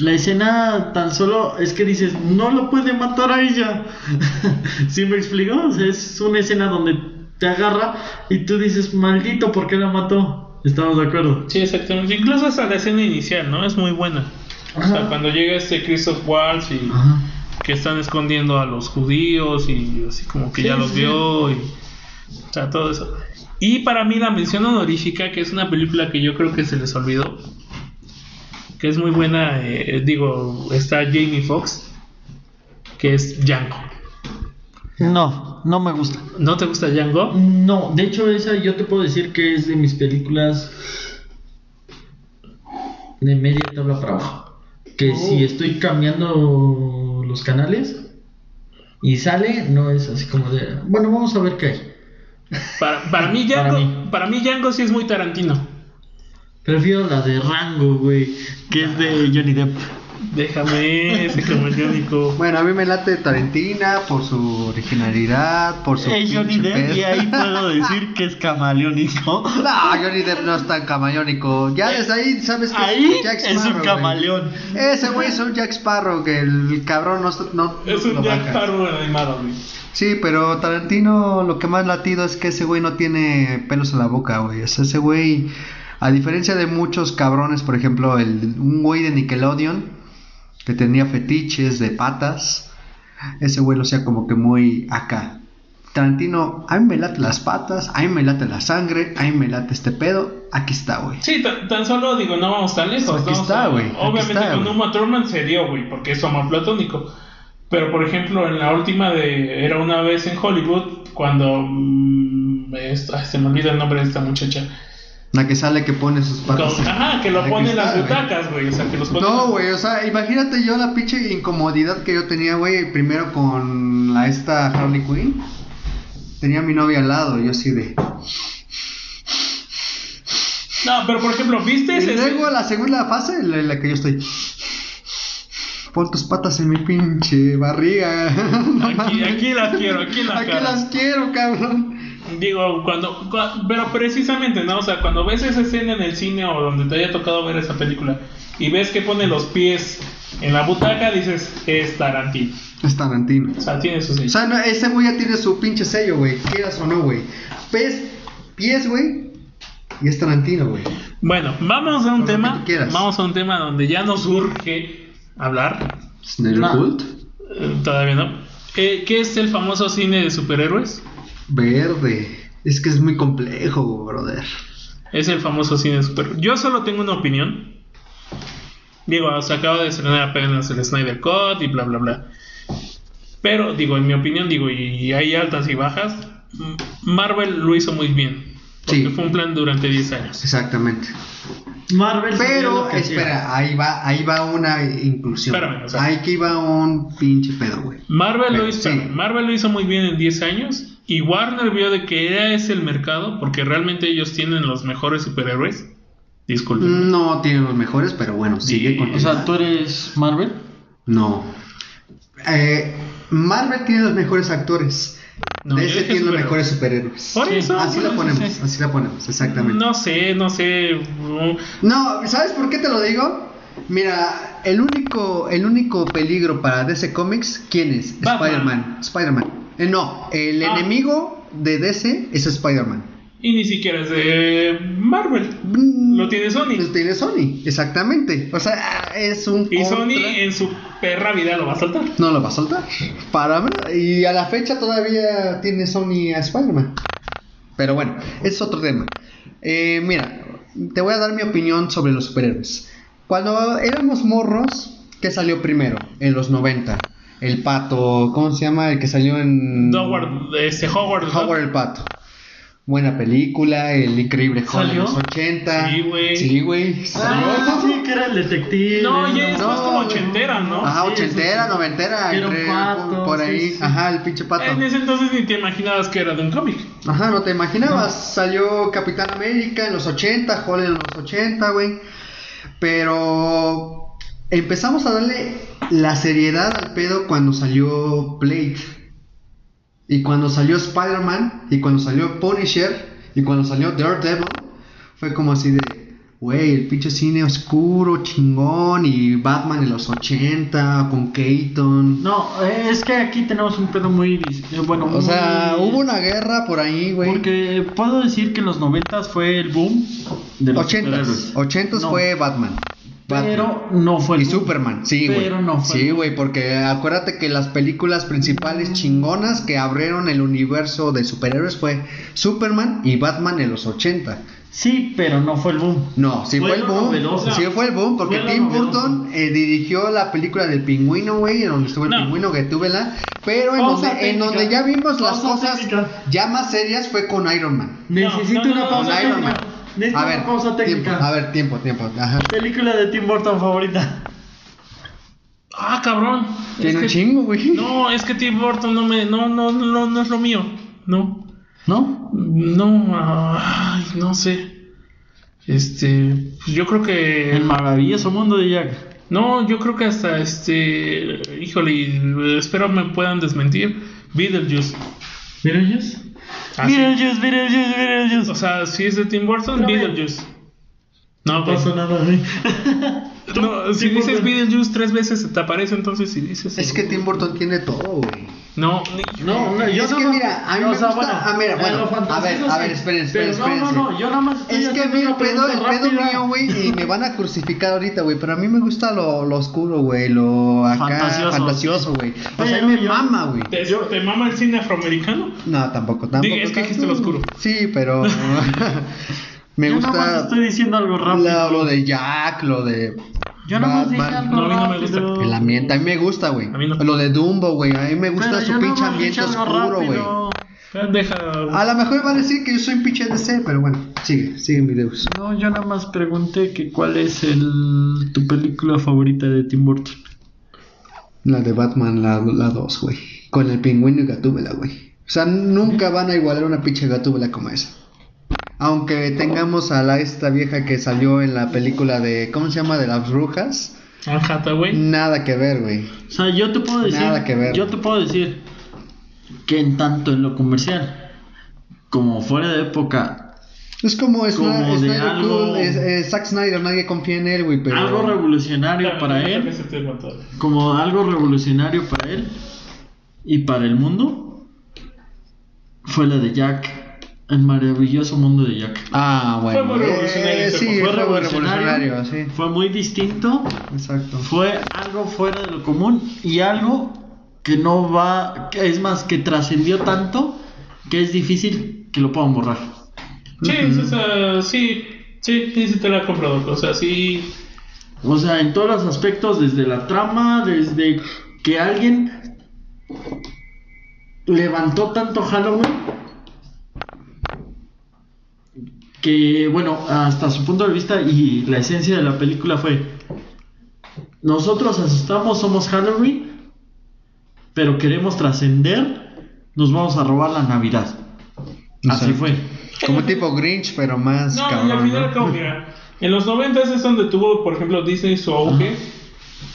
La escena tan solo es que dices, no lo puede matar a ella. ¿Sí me explico? O sea, es una escena donde te agarra y tú dices, maldito, ¿por qué la mató? Estamos de acuerdo. Sí, exactamente. Incluso hasta la escena inicial, ¿no? Es muy buena. O sea, cuando llega este Christoph Waltz y Ajá. que están escondiendo a los judíos y así como que Sí, ya los sí. vio y o sea, todo eso. Y para mí la mención honorífica, que es una película que yo creo que se les olvidó, que es muy buena, eh, digo, está Jamie Foxx, que es Django. No, no me gusta. ¿No te gusta Django? No, de hecho esa yo te puedo decir que es de mis películas de media tabla para abajo. Que Oh. si estoy cambiando los canales y sale, no es así como de, bueno, vamos a ver qué hay. Para, para mí Para Django, mí. para mí Django sí es muy Tarantino. Prefiero la de Rango, güey, que es de Johnny Depp. Déjame ese camaleónico. Bueno, a mí me late Tarentina por su originalidad, por su. Es Johnny Depp y ahí puedo decir que es camaleónico. No, Johnny Depp no es tan camaleónico. Ya desde ahí sabes que Ahí Jack es un Sparrow, güey. camaleón. Ese güey es un Jack Sparrow, que el cabrón no, no, Es un Jack baja. Sparrow animado, güey. Sí, pero Tarantino lo que más latido es que ese güey no tiene pelos en la boca, güey. O sea, ese güey, a diferencia de muchos cabrones, por ejemplo, el, un güey de Nickelodeon que tenía fetiches de patas, ese güey lo hacía como que muy acá. Tarantino, a mí me late las patas, a mí me late la sangre, a mí me late este pedo, aquí está, güey. Sí, tan, solo digo, no vamos tan lejos. Aquí ¿no? O está, sea, güey, aquí Obviamente está, con. Uma Thurman se dio, güey, porque es amor platónico. Pero por ejemplo, en la última de Era una vez en Hollywood, cuando mm, esta- ay, se me olvida el nombre de esta muchacha. La que sale que pone sus patas. Con- ajá, que lo pone en las butacas, güey. O sea, que los pone. No, güey, o sea, imagínate yo la pinche incomodidad que yo tenía, güey, primero con la esta Harley Quinn. Tenía a mi novia al lado, yo así de. No, pero por ejemplo, ¿viste Y ese? luego la segunda fase, en la, que yo estoy. Pon tus patas en mi pinche barriga. Aquí, aquí las quiero, aquí en la Aquí las quiero, cabrón. Digo, cuando, cua- pero precisamente, ¿no? O sea, cuando ves esa escena en el cine o donde te haya tocado ver esa película y ves que pone los pies en la butaca, dices, es Tarantino. Es Tarantino. O sea, tiene su sello. O sea, no, ese güey ya tiene su pinche sello, güey. Quieras o no, güey. Pies, pies, güey. Y es Tarantino, güey. Bueno, vamos a un Con tema. Vamos a un tema donde ya nos urge hablar. Snyder. Cult. Eh, todavía no. Eh, ¿Qué es el famoso cine de superhéroes? Verde. Es que es muy complejo, brother. Es el famoso cine superhéroes. Yo solo tengo una opinión. Digo, se acaba de estrenar apenas el Snyder Cut y bla, bla, bla. Pero, digo, en mi opinión, digo, y hay altas y bajas. Marvel lo hizo muy bien. Porque Sí. fue un plan durante 10 años. Exactamente. Marvel Pero, hacía. espera, ahí va, ahí va una inclusión. Espérame, o sea- ahí que iba un pinche pedo, güey. Marvel lo, hizo, sí. Marvel lo hizo muy bien en 10 años. Y Warner vio de que era ese el mercado. Porque realmente ellos tienen los mejores superhéroes. Disculpen. No tiene los mejores, pero bueno, sigue Sí. con O sea, ¿tú eres Marvel? No. Eh, Marvel tiene los mejores actores. No, DC tiene los mejores superhéroes. Por Sí, eso. Así por la eso, ponemos, sí. así la ponemos, exactamente. No sé, no sé. uh, No, ¿sabes por qué te lo digo? Mira, el único, el único peligro para DC Comics, ¿quién es? Spider-Man. Spider-Man. Eh, no, el Ah. enemigo de DC es Spider-Man. Y ni siquiera es de Marvel. Mm, Lo tiene Sony. Lo tiene Sony, exactamente. O sea, es un. Y contra- Sony en su perra vida lo va a saltar. No lo va a soltar. Para. Y a la fecha todavía tiene Sony a Spider-Man. Pero bueno, ese es otro tema. Eh, mira, te voy a dar mi opinión sobre los superhéroes. Cuando éramos morros, ¿qué salió primero? En los 90. El pato, ¿cómo se llama? El que salió en. Howard, este Howard. Howard el pato. Buena película, el increíble Hulk en ¿Salió? los 80. Sí, güey. Sí, güey. Ah, sí, que era el detective. No, ya es No. más como ochentera, ¿no? Ajá, Sí, ochentera, sí, noventera, Era un entre- pato, por ahí. sí. Ajá, el pinche pato. En ese entonces ni te imaginabas que era de un cómic. Ajá, no te imaginabas. Salió Capitán América en los 80, Hulk en los 80, güey. Pero empezamos a darle la seriedad al pedo cuando salió Blade. Y cuando salió Spider-Man. Y cuando salió Punisher. Y cuando salió Daredevil, fue como así de, güey, el pinche cine oscuro, chingón, y Batman en los 80, con Keaton. No, eh, es que aquí tenemos un pedo muy. eh, Bueno, O sea, muy- hubo una guerra por ahí, güey. Porque puedo decir que en los noventas fue el boom de los 80s. superhéroes. 80s No, fue Batman. Pero no fue el Y. Superman, sí, güey. Pero no fue Sí, güey, porque acuérdate que las películas principales chingonas que abrieron el universo de superhéroes fue Superman y Batman en los 80. Sí, pero no fue el boom. No, sí fue, Fue el boom. Sí fue el boom, porque Tim. Burton eh, dirigió la película del pingüino, güey, en donde estuvo el No. pingüino Gatúbela. Pero en Pausa donde, en donde ya vimos las Pausa cosas técnica. ya más serias fue con Iron Man. Necesito no, no, una no, pausa Con Iron Man. A ver, pausa técnica. tiempo, a ver, tiempo, tiempo. Ajá. Película de Tim Burton favorita. Ah, cabrón. Tiene Es un que- chingo, güey. No, es que Tim Burton no me. No, no, no, no es lo mío. No. ¿No? No, ay, no sé. Este. Pues yo creo que. El maravilloso mundo de Jack. No, yo creo que hasta este. Híjole, espero me puedan desmentir. Beetlejuice. ¿Beetlejuice? Ah, sí. Beetlejuice, Beetlejuice, Beetlejuice. O sea, si es de Tim Burton, No, Beetlejuice. No, No pues. pasa nada, No, si Tim dices Burton. Beetlejuice tres veces se te aparece, entonces si dices. Es que Tim Burton tiene todo, güey. No, ni- No, no, yo Es no que no- mira, a mí o me sea, gusta- ah, mira, en bueno, a ver, a ver, esperen, esperen, pero No, no, no, yo nada más estoy Es que mira, el pedo, el pedo mío, güey, y me van a crucificar ahorita, güey, pero a mí me gusta lo, lo oscuro, güey, lo acá Fantasioso. güey. O sea, me yo- mama, güey. ¿Te, te mama el cine afroamericano? No, tampoco, tampoco. Diga, es que dijiste lo oscuro. Sí, pero me Yo nada más gusta estoy diciendo algo rápido. la- lo de Jack, lo de Yo nada más dije Batman. algo No, a mí no me gusta. El ambiente, a mí me gusta, güey. No. Lo de Dumbo, güey, a mí me gusta Pero su pinche ambiente oscuro, güey. Deja. A lo mejor va a decir que yo soy un pinche DC, pero bueno, sigue, sigue mi Deus. No, yo nada más pregunté que cuál es el tu película favorita de Tim Burton. La de Batman, la 2, güey. Con el pingüino y Gatúbela, güey. O sea, nunca van a igualar una pinche Gatúbela como esa. Aunque tengamos a la esta vieja que salió en la película de. ¿Cómo se llama? De las brujas. Anne Hathaway. Nada que ver, güey. O sea, yo te puedo decir, Nada que ver. yo te puedo decir que en tanto en lo comercial como fuera de época, Es como, es Como de Snyder algo- Cool, es- es Zack Snyder, nadie confía en él, güey, pero. algo revolucionario para él, como algo revolucionario para él y para el mundo, fue la de Jack, el maravilloso mundo de Jack. Ah, bueno. Fue muy revolucionario eh, sí, fue, revolucionario, revolucionario, sí. fue muy distinto, Exacto. fue algo fuera de lo común y algo que no va, que es más, que trascendió tanto que es difícil que lo puedan borrar. Sí, o sea, sí, sí, sí, sí te la he comprado. O sea, sí. O sea, en todos los aspectos, desde la trama, desde que alguien levantó tanto Halloween, que bueno, hasta su punto de vista y la esencia de la película fue, nosotros asustamos, somos Halloween, pero queremos trascender, nos vamos a robar la Navidad. Así fue. Como tipo Grinch, pero más No, y al final, ¿no? como mira, en los 90 es donde tuvo, por ejemplo, Disney su auge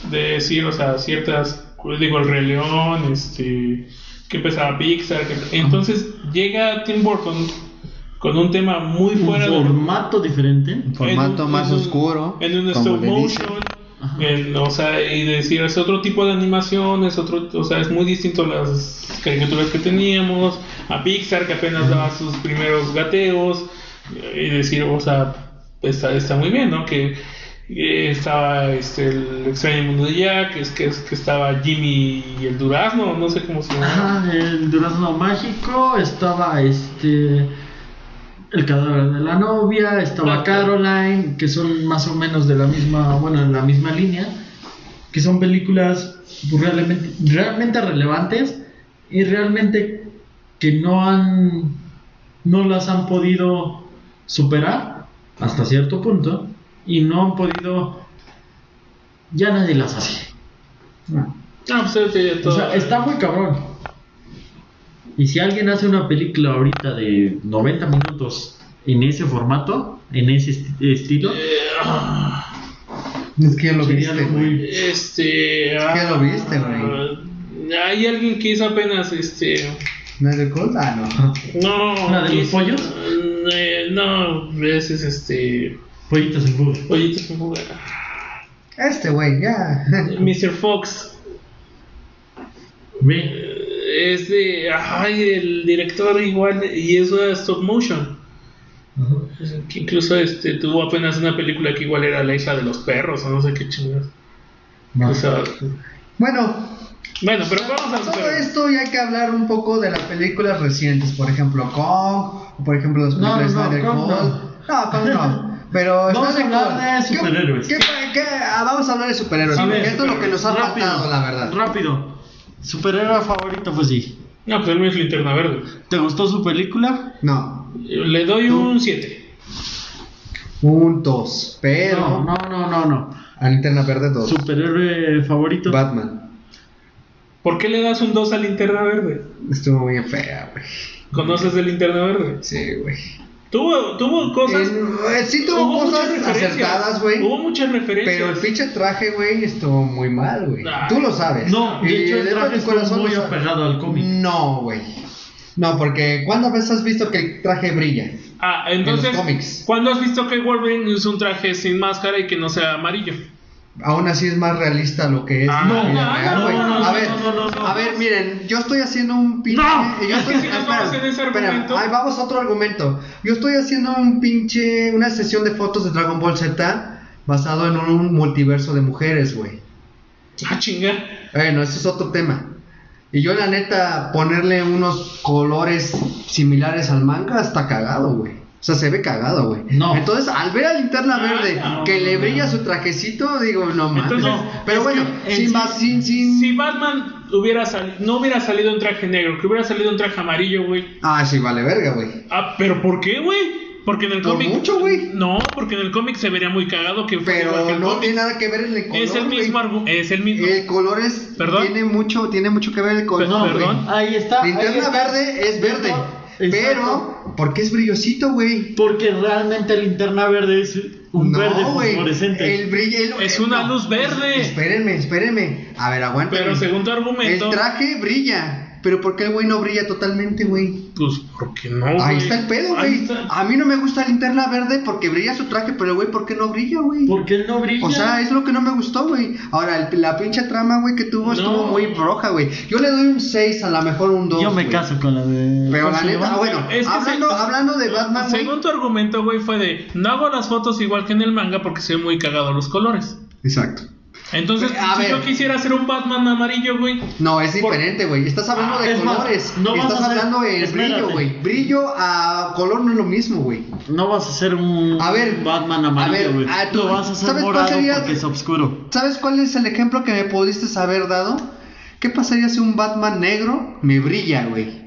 de decir, o sea, ciertas, digo, el Rey León, este, que empezaba Pixar, que- entonces llega Tim Burton con un tema muy Un fuera de formato diferente. Un formato en un- más en un- oscuro. En un stop motion. en- o sea, y decir, es otro tipo de animación, es otro, o sea, es muy distinto a las caricaturas que teníamos, a Pixar que apenas daba sus primeros gateos, y decir, o sea, está, está muy bien, ¿no? Que estaba este, el extraño mundo de Jack, es que, es que estaba Jimmy y el durazno, no sé cómo se llama. Ajá, el durazno mágico, estaba este el cadáver de la novia, estaba Caroline, que son más o menos de la misma, bueno, en la misma línea, que son películas realmente, realmente relevantes y realmente que no han, no las han podido superar hasta cierto punto y no han podido, ya nadie las hace. Ah, pues O sea, está muy cabrón. Y si alguien hace una película ahorita de 90 minutos en ese formato, en ese est- estilo, Eh, ah. Es que ya lo viste, güey. Este. Es que ya lo viste, ah, Hay alguien que hizo apenas este. ¿Snyder Code? Ah, no. No, ¿La de los pollos? eh, no, ese es este. Pollitos en fuga. Pollitos en fuga. Este güey, ya. Mr. Fox. Ve. Es de. Ay, el director igual. Y eso es stop motion. Que incluso este tuvo apenas una película que igual era La isla de los perros o no sé qué chingados. No. O sea, Bueno, bueno, pero vamos a todo esto y hay que hablar un poco de las películas recientes, por ejemplo Kong, o por ejemplo las No, películas no, de Snyder Kong no. No, Kong no. Pero Vamos a hablar de ¿Qué- superhéroes. qué- qué- ah, vamos a hablar de superhéroes. Porque esto es lo que nos ha rápido, faltado, la verdad. Rápido. Superhéroe favorito, pues sí. No, pues el mío es linterna verde. ¿Te gustó su película? No, Le doy un 7. un 2. Pero No, no, no, no, no. a Linterna Verde 2. Superhéroe favorito. Batman. ¿Por qué le das un 2 a linterna verde? Estuvo muy fea, güey. ¿Conoces de linterna verde? Sí, güey. Tuvo, tuvo cosas. Eh, sí tuvo hubo cosas acertadas, güey. Hubo muchas referencias. Pero el pinche traje, güey, estuvo muy mal, güey. Ay. Tú lo sabes. No, de hecho el traje estuvo corazón muy apegado al cómic. No, güey. No, porque ¿cuándo veces has visto que el traje brilla? Ah, entonces, En los cómics. ¿cuándo has visto que Wolverine usa un traje sin máscara y que no sea amarillo? Aún así es más realista lo que es Ah, no, no, no, no, a ver, a ver, miren, yo estoy haciendo un pinche. No, yo es estoy, si espera, ahí vamos a otro argumento. Yo estoy haciendo un pinche, una sesión de fotos de Dragon Ball Z basado en un multiverso de mujeres, güey. Ah, chinga. Bueno, ese es otro tema. Y yo, la neta, ponerle unos colores similares al manga está cagado, güey. O sea, se ve cagado, güey. No. Entonces, al ver a Linterna Ah, Verde no, que le brilla no. su trajecito, digo, no mames. Entonces, No, Pero bueno, sin más, sin, sin. Si Batman hubiera sali- no hubiera salido en traje negro, que hubiera salido en traje amarillo, güey. Ah, sí, vale, verga, güey. Ah, pero ¿por qué, güey? Porque en el Por cómic. mucho, güey. No, porque en el cómic se vería muy cagado que fuera que Pero el no cómic. tiene nada que ver el color. Es el mismo Es el mismo. El color es. ¿Perdón? Tiene mucho, tiene mucho que ver el color. No, güey. perdón. Ahí está. ahí Linterna está. verde es verde. Exacto. Pero, porque es brillosito, güey. Porque realmente linterna verde es un verde güey. fosforescente. El brillo. el- Es una no. luz verde. Espérenme, espérenme. A ver, aguanta. Pero según tu argumento. El traje brilla. Pero ¿por qué el güey no brilla totalmente, güey? Pues, ¿por qué no, güey? Ahí está el pedo, güey. A mí no me gusta linterna verde porque brilla su traje, pero el güey, ¿por qué no brilla, güey? Porque él no brilla. O sea, es lo que no me gustó, güey. Ahora, el- la pinche trama, güey, que tuvo No. estuvo muy roja, güey. Yo le doy un 6, a lo mejor un 2. Yo me güey. caso con la de. Pero ¿cómo la neta, ah, bueno, Es que hablando, se- hablando de Batman, güey. Según tu argumento, güey, fue de no hago las fotos igual que en el manga porque se ven muy cagados los colores. Exacto. Entonces, A si ver. yo quisiera hacer un Batman amarillo, güey, No, es diferente, güey. Estás hablando Ah, de es más, colores. no vas Estás a hacer- hablando de espérate. brillo, güey. Brillo a color no es lo mismo, güey. No vas a hacer un A ver, Batman a amarillo, ver, güey. ah, tú- Lo vas a hacer ¿sabes cuál morado sería- porque es oscuro. ¿Sabes cuál es el ejemplo que me pudiste haber dado? ¿Qué pasaría si un Batman negro me brilla, güey?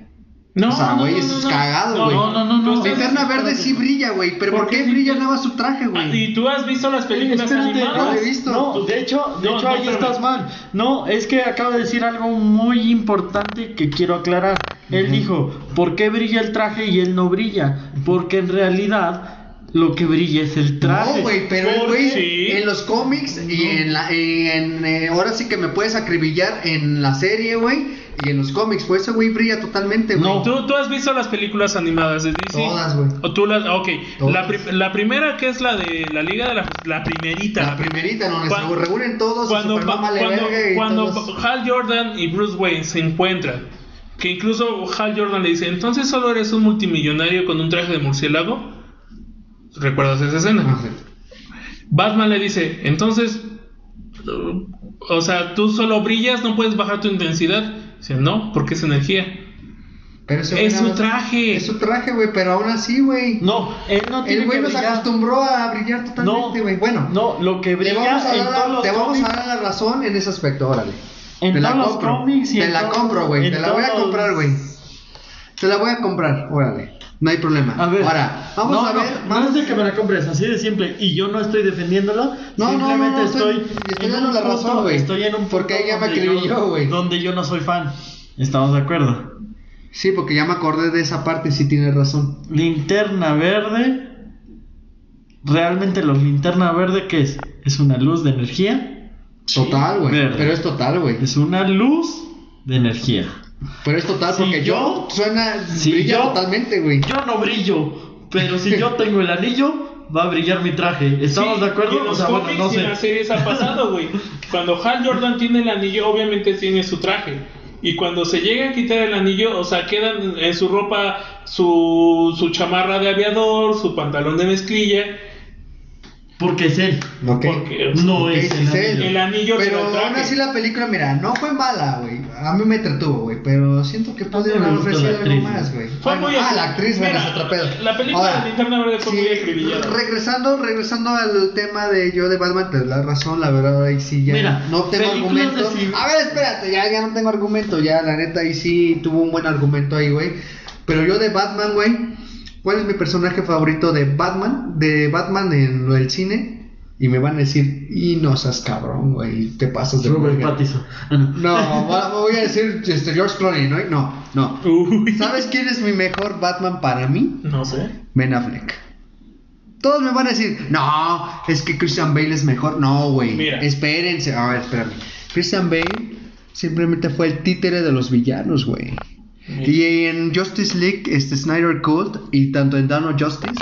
No. O sea, no, güey, no, eso no, es no. cagado, güey. No, no, no, no. Linterna verde sí brilla, güey. Pero ¿por, ¿Por qué brilla nada más su traje, Ah, güey? Y tú has visto las películas Espérate, no animadas. he visto. No, de hecho, de No, hecho no, ahí espérame. estás mal. No, es que acaba de decir algo muy importante que quiero aclarar. Él dijo, ¿por qué brilla el traje y él no brilla? Porque en realidad lo que brilla es el traje. No, güey, pero el ¿Por güey en los cómics y en la en, eh, ahora sí que me puedes acribillar en la serie, güey, y en los cómics, pues ese güey brilla totalmente, güey. No. ¿Tú, tú has visto las películas animadas de DC? Todas, güey. O tú las, ok. La, pri- la primera que es la de la Liga de la, la primerita. La primerita donde Cuan- se reúnen todos cuando, y cuando, y cuando todos- Hal Jordan y Bruce Wayne se encuentran, que incluso Hal Jordan le dice, entonces solo eres un multimillonario con un traje de murciélago. ¿Recuerdas esa escena? Ah, sí. Batman le dice, entonces, o sea, tú solo brillas, no puedes bajar tu intensidad. Dice, no, porque es energía. Pero ese Es su traje. Es su traje, güey, pero aún así, güey. No, él no tiene El güey nos acostumbró a brillar No, totalmente, güey. Bueno, no, lo que te brilla vamos, a en dar, todos los te vamos a dar la razón en ese aspecto, órale. En te la los compro. cómics y te en la compro, güey. Te la voy a comprar, güey. Te la voy a comprar, órale. No hay problema. A ver, Ahora, vamos no, a ver. No, vamos es de que me la compres, así de simple. Y yo no estoy defendiéndolo. No, simplemente no, no, estoy- estoy. en dando la punto- razón, güey. Estoy en un Porque punto ella me donde acribilló, yo- güey. Donde yo no soy fan. ¿Estamos de acuerdo? Sí, porque ya me acordé de esa parte sí tienes razón. Linterna verde. Realmente los linterna verde, ¿qué es? Es una luz de energía. Total, güey. Pero es total, güey. Es una luz de energía. Pero es total, Si porque yo, yo- suena, si brilla yo- totalmente, güey. Yo no brillo, pero si yo tengo el anillo, va a brillar mi traje. ¿Estamos Sí, de y en acuerdo? O los sea, bueno, cómics no y en las sé. series ha pasado, güey. Cuando Hal Jordan tiene el anillo, obviamente tiene su traje. Y cuando se llega a quitar el anillo, o sea, quedan en su ropa su, su chamarra de aviador, su pantalón de mezclilla. Porque es él. Porque No es el sí. anillo. el anillo Pero da el traje. aún así la película, mira, no fue mala, güey. A mí me entretuvo, güey. Pero siento que pudieron me haber ofrecido algo actriz, más, güey. Fue Bueno, muy ah, la actriz, bueno, pedo. la película de Linterna Verde fue muy acribillada. Regresando, regresando al tema de yo de Batman, te doy la razón, la verdad, ahí sí ya Mira, no tengo argumento. A ver, espérate, ya, ya no tengo argumento, ya, la neta, ahí sí tuvo un buen argumento ahí, güey. Pero yo de Batman, güey, ¿cuál es mi personaje favorito de Batman? De Batman en lo del cine. Y me van a decir, y no seas cabrón, güey, te pasas de Robert verga". Pattinson. No, voy a decir este, George Clooney, ¿no? No, no. Uy. ¿Sabes quién es mi mejor Batman para mí? No sé. Ben Affleck. Todos me van a decir, no, es que Christian Bale es mejor. No, güey. Espérense. A ver, espérame. Christian Bale simplemente fue el títere de los villanos, güey. Y en Justice League, este Snyder Cult y tanto en Dawn of Justice,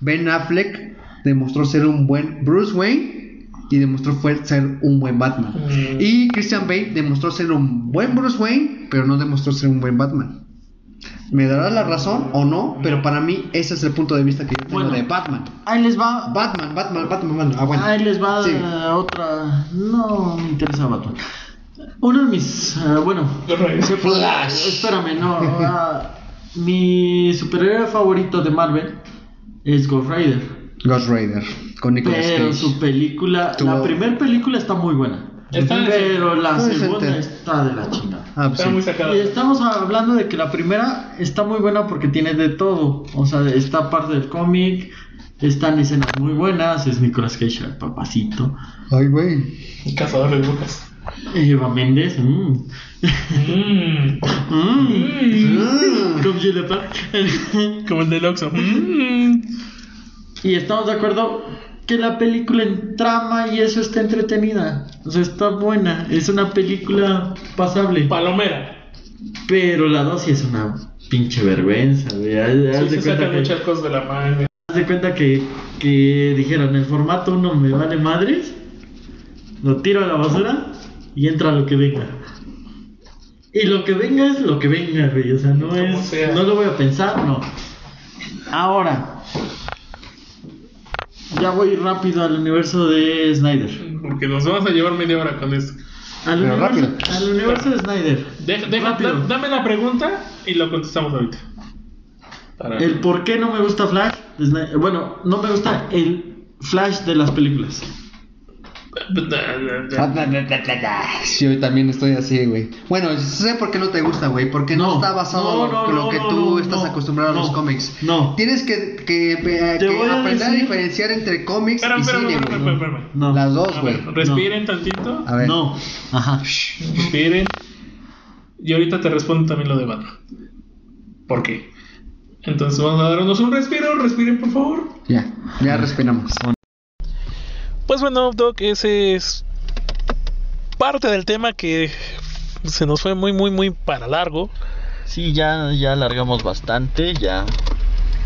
Ben Affleck demostró ser un buen Bruce Wayne y demostró fue- ser un buen Batman. Mm. Y Christian Bale demostró ser un buen Bruce Wayne, pero no demostró ser un buen Batman. ¿Me dará la razón o no? Pero para mí ese es el punto de vista que yo tengo Bueno. de Batman. Ahí les va. Batman, Batman, Batman, Batman. Ah, bueno. Ahí les va Sí. eh, otra. No me interesa Batman. Uno de mis. eh, bueno. Flash. Espérame, no. ah, mi superhéroe favorito de Marvel es Ghost Rider. Ghost Rider con Nicolas Pero Cage. su película. Tuvo- La primera película está muy buena. Está pero la Está segunda está de la chingada. Ah, pues Está sí. muy. Y estamos hablando de que la primera está muy buena porque tiene de todo. O sea, está parte del cómic, están escenas muy buenas, es Nicolas Cage, el papacito. Ay, güey. Cazador de brujas. Eva Méndez, mmm. Mm. Mm. Mm. Le parle. Como el del Oxxo. Mm. Y estamos de acuerdo que la película en trama y eso está entretenida. O sea, está buena. Es una película pasable. Palomera. Pero la dosis es una pinche vergüenza, güey. Haz- haz Sí, de cuenta que- muchas cosas de la manga. Haz de cuenta que, que dijeron, el formato 1 me vale madres, lo tiro a la basura y entra lo que venga. Y lo que venga es lo que venga, güey. O sea, no Como es. sea. No lo voy a pensar, no. Ahora. Ya voy rápido al universo de Snyder. Porque nos vamos a llevar media hora con esto. Al, Pero universo, rápido. al universo de Snyder. Deja- deja- da- dame la pregunta y lo contestamos ahorita. Para- El por qué no me gusta Flash. Bueno, no me gusta el Flash de las películas. Sí, yo también estoy así, güey. Bueno, sé por qué no te gusta, güey. Porque no, No, está basado en lo, no, lo no, que tú estás acostumbrado a los cómics. no. Tienes que, que, a aprender a diferenciar entre cómics Espera, y espera, cine, güey. Las dos, güey. respiren tantito. A ver. No. Ajá. Respiren. Y ahorita te respondo también lo de Batman. ¿Por qué? Entonces vamos a darnos un respiro. Respiren, por favor. Ya, ya respiramos. Pues bueno, Doc, ese es parte del tema que se nos fue muy, muy, muy para largo. Sí, ya, ya alargamos bastante, ya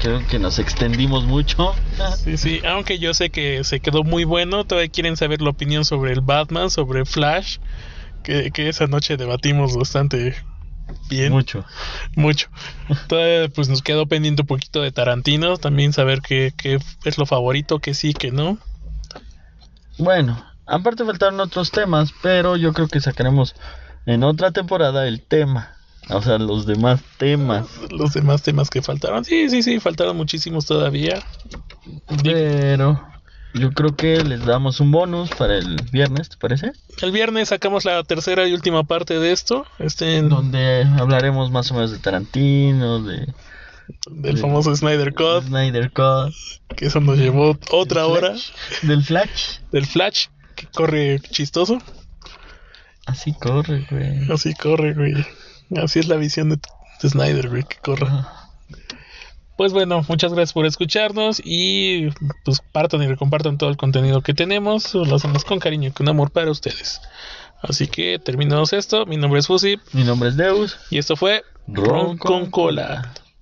creo que nos extendimos mucho. Sí, sí, aunque yo sé que se quedó muy bueno, todavía quieren saber la opinión sobre el Batman, sobre Flash, que, que esa noche debatimos bastante bien, Mucho. mucho. Todavía pues nos quedó pendiente un poquito de Tarantino, también saber qué, qué es lo favorito, que sí, que no. Bueno, aparte faltaron otros temas, pero yo creo que sacaremos en otra temporada el tema. O sea, los demás temas. Los demás temas que faltaron, sí, sí, sí, faltaron muchísimos todavía. Pero yo creo que les damos un bonus para el viernes, ¿te parece? El viernes sacamos la tercera y última parte de esto, este en- Donde hablaremos más o menos de Tarantino, de del famoso Snyder Cut, Snyder Cut, que eso nos llevó otra del hora, Flash, del Flash. del Flash, que corre chistoso. Así corre, güey. Así corre, güey. Así es la visión de, de Snyder, güey, que corre. Pues bueno, muchas gracias por escucharnos y pues partan y recompartan todo el contenido que tenemos. Lo hacemos con cariño y con amor para ustedes. Así que terminamos esto. Mi nombre es Fusi Mi nombre es Deus. y esto fue Ron con Cola.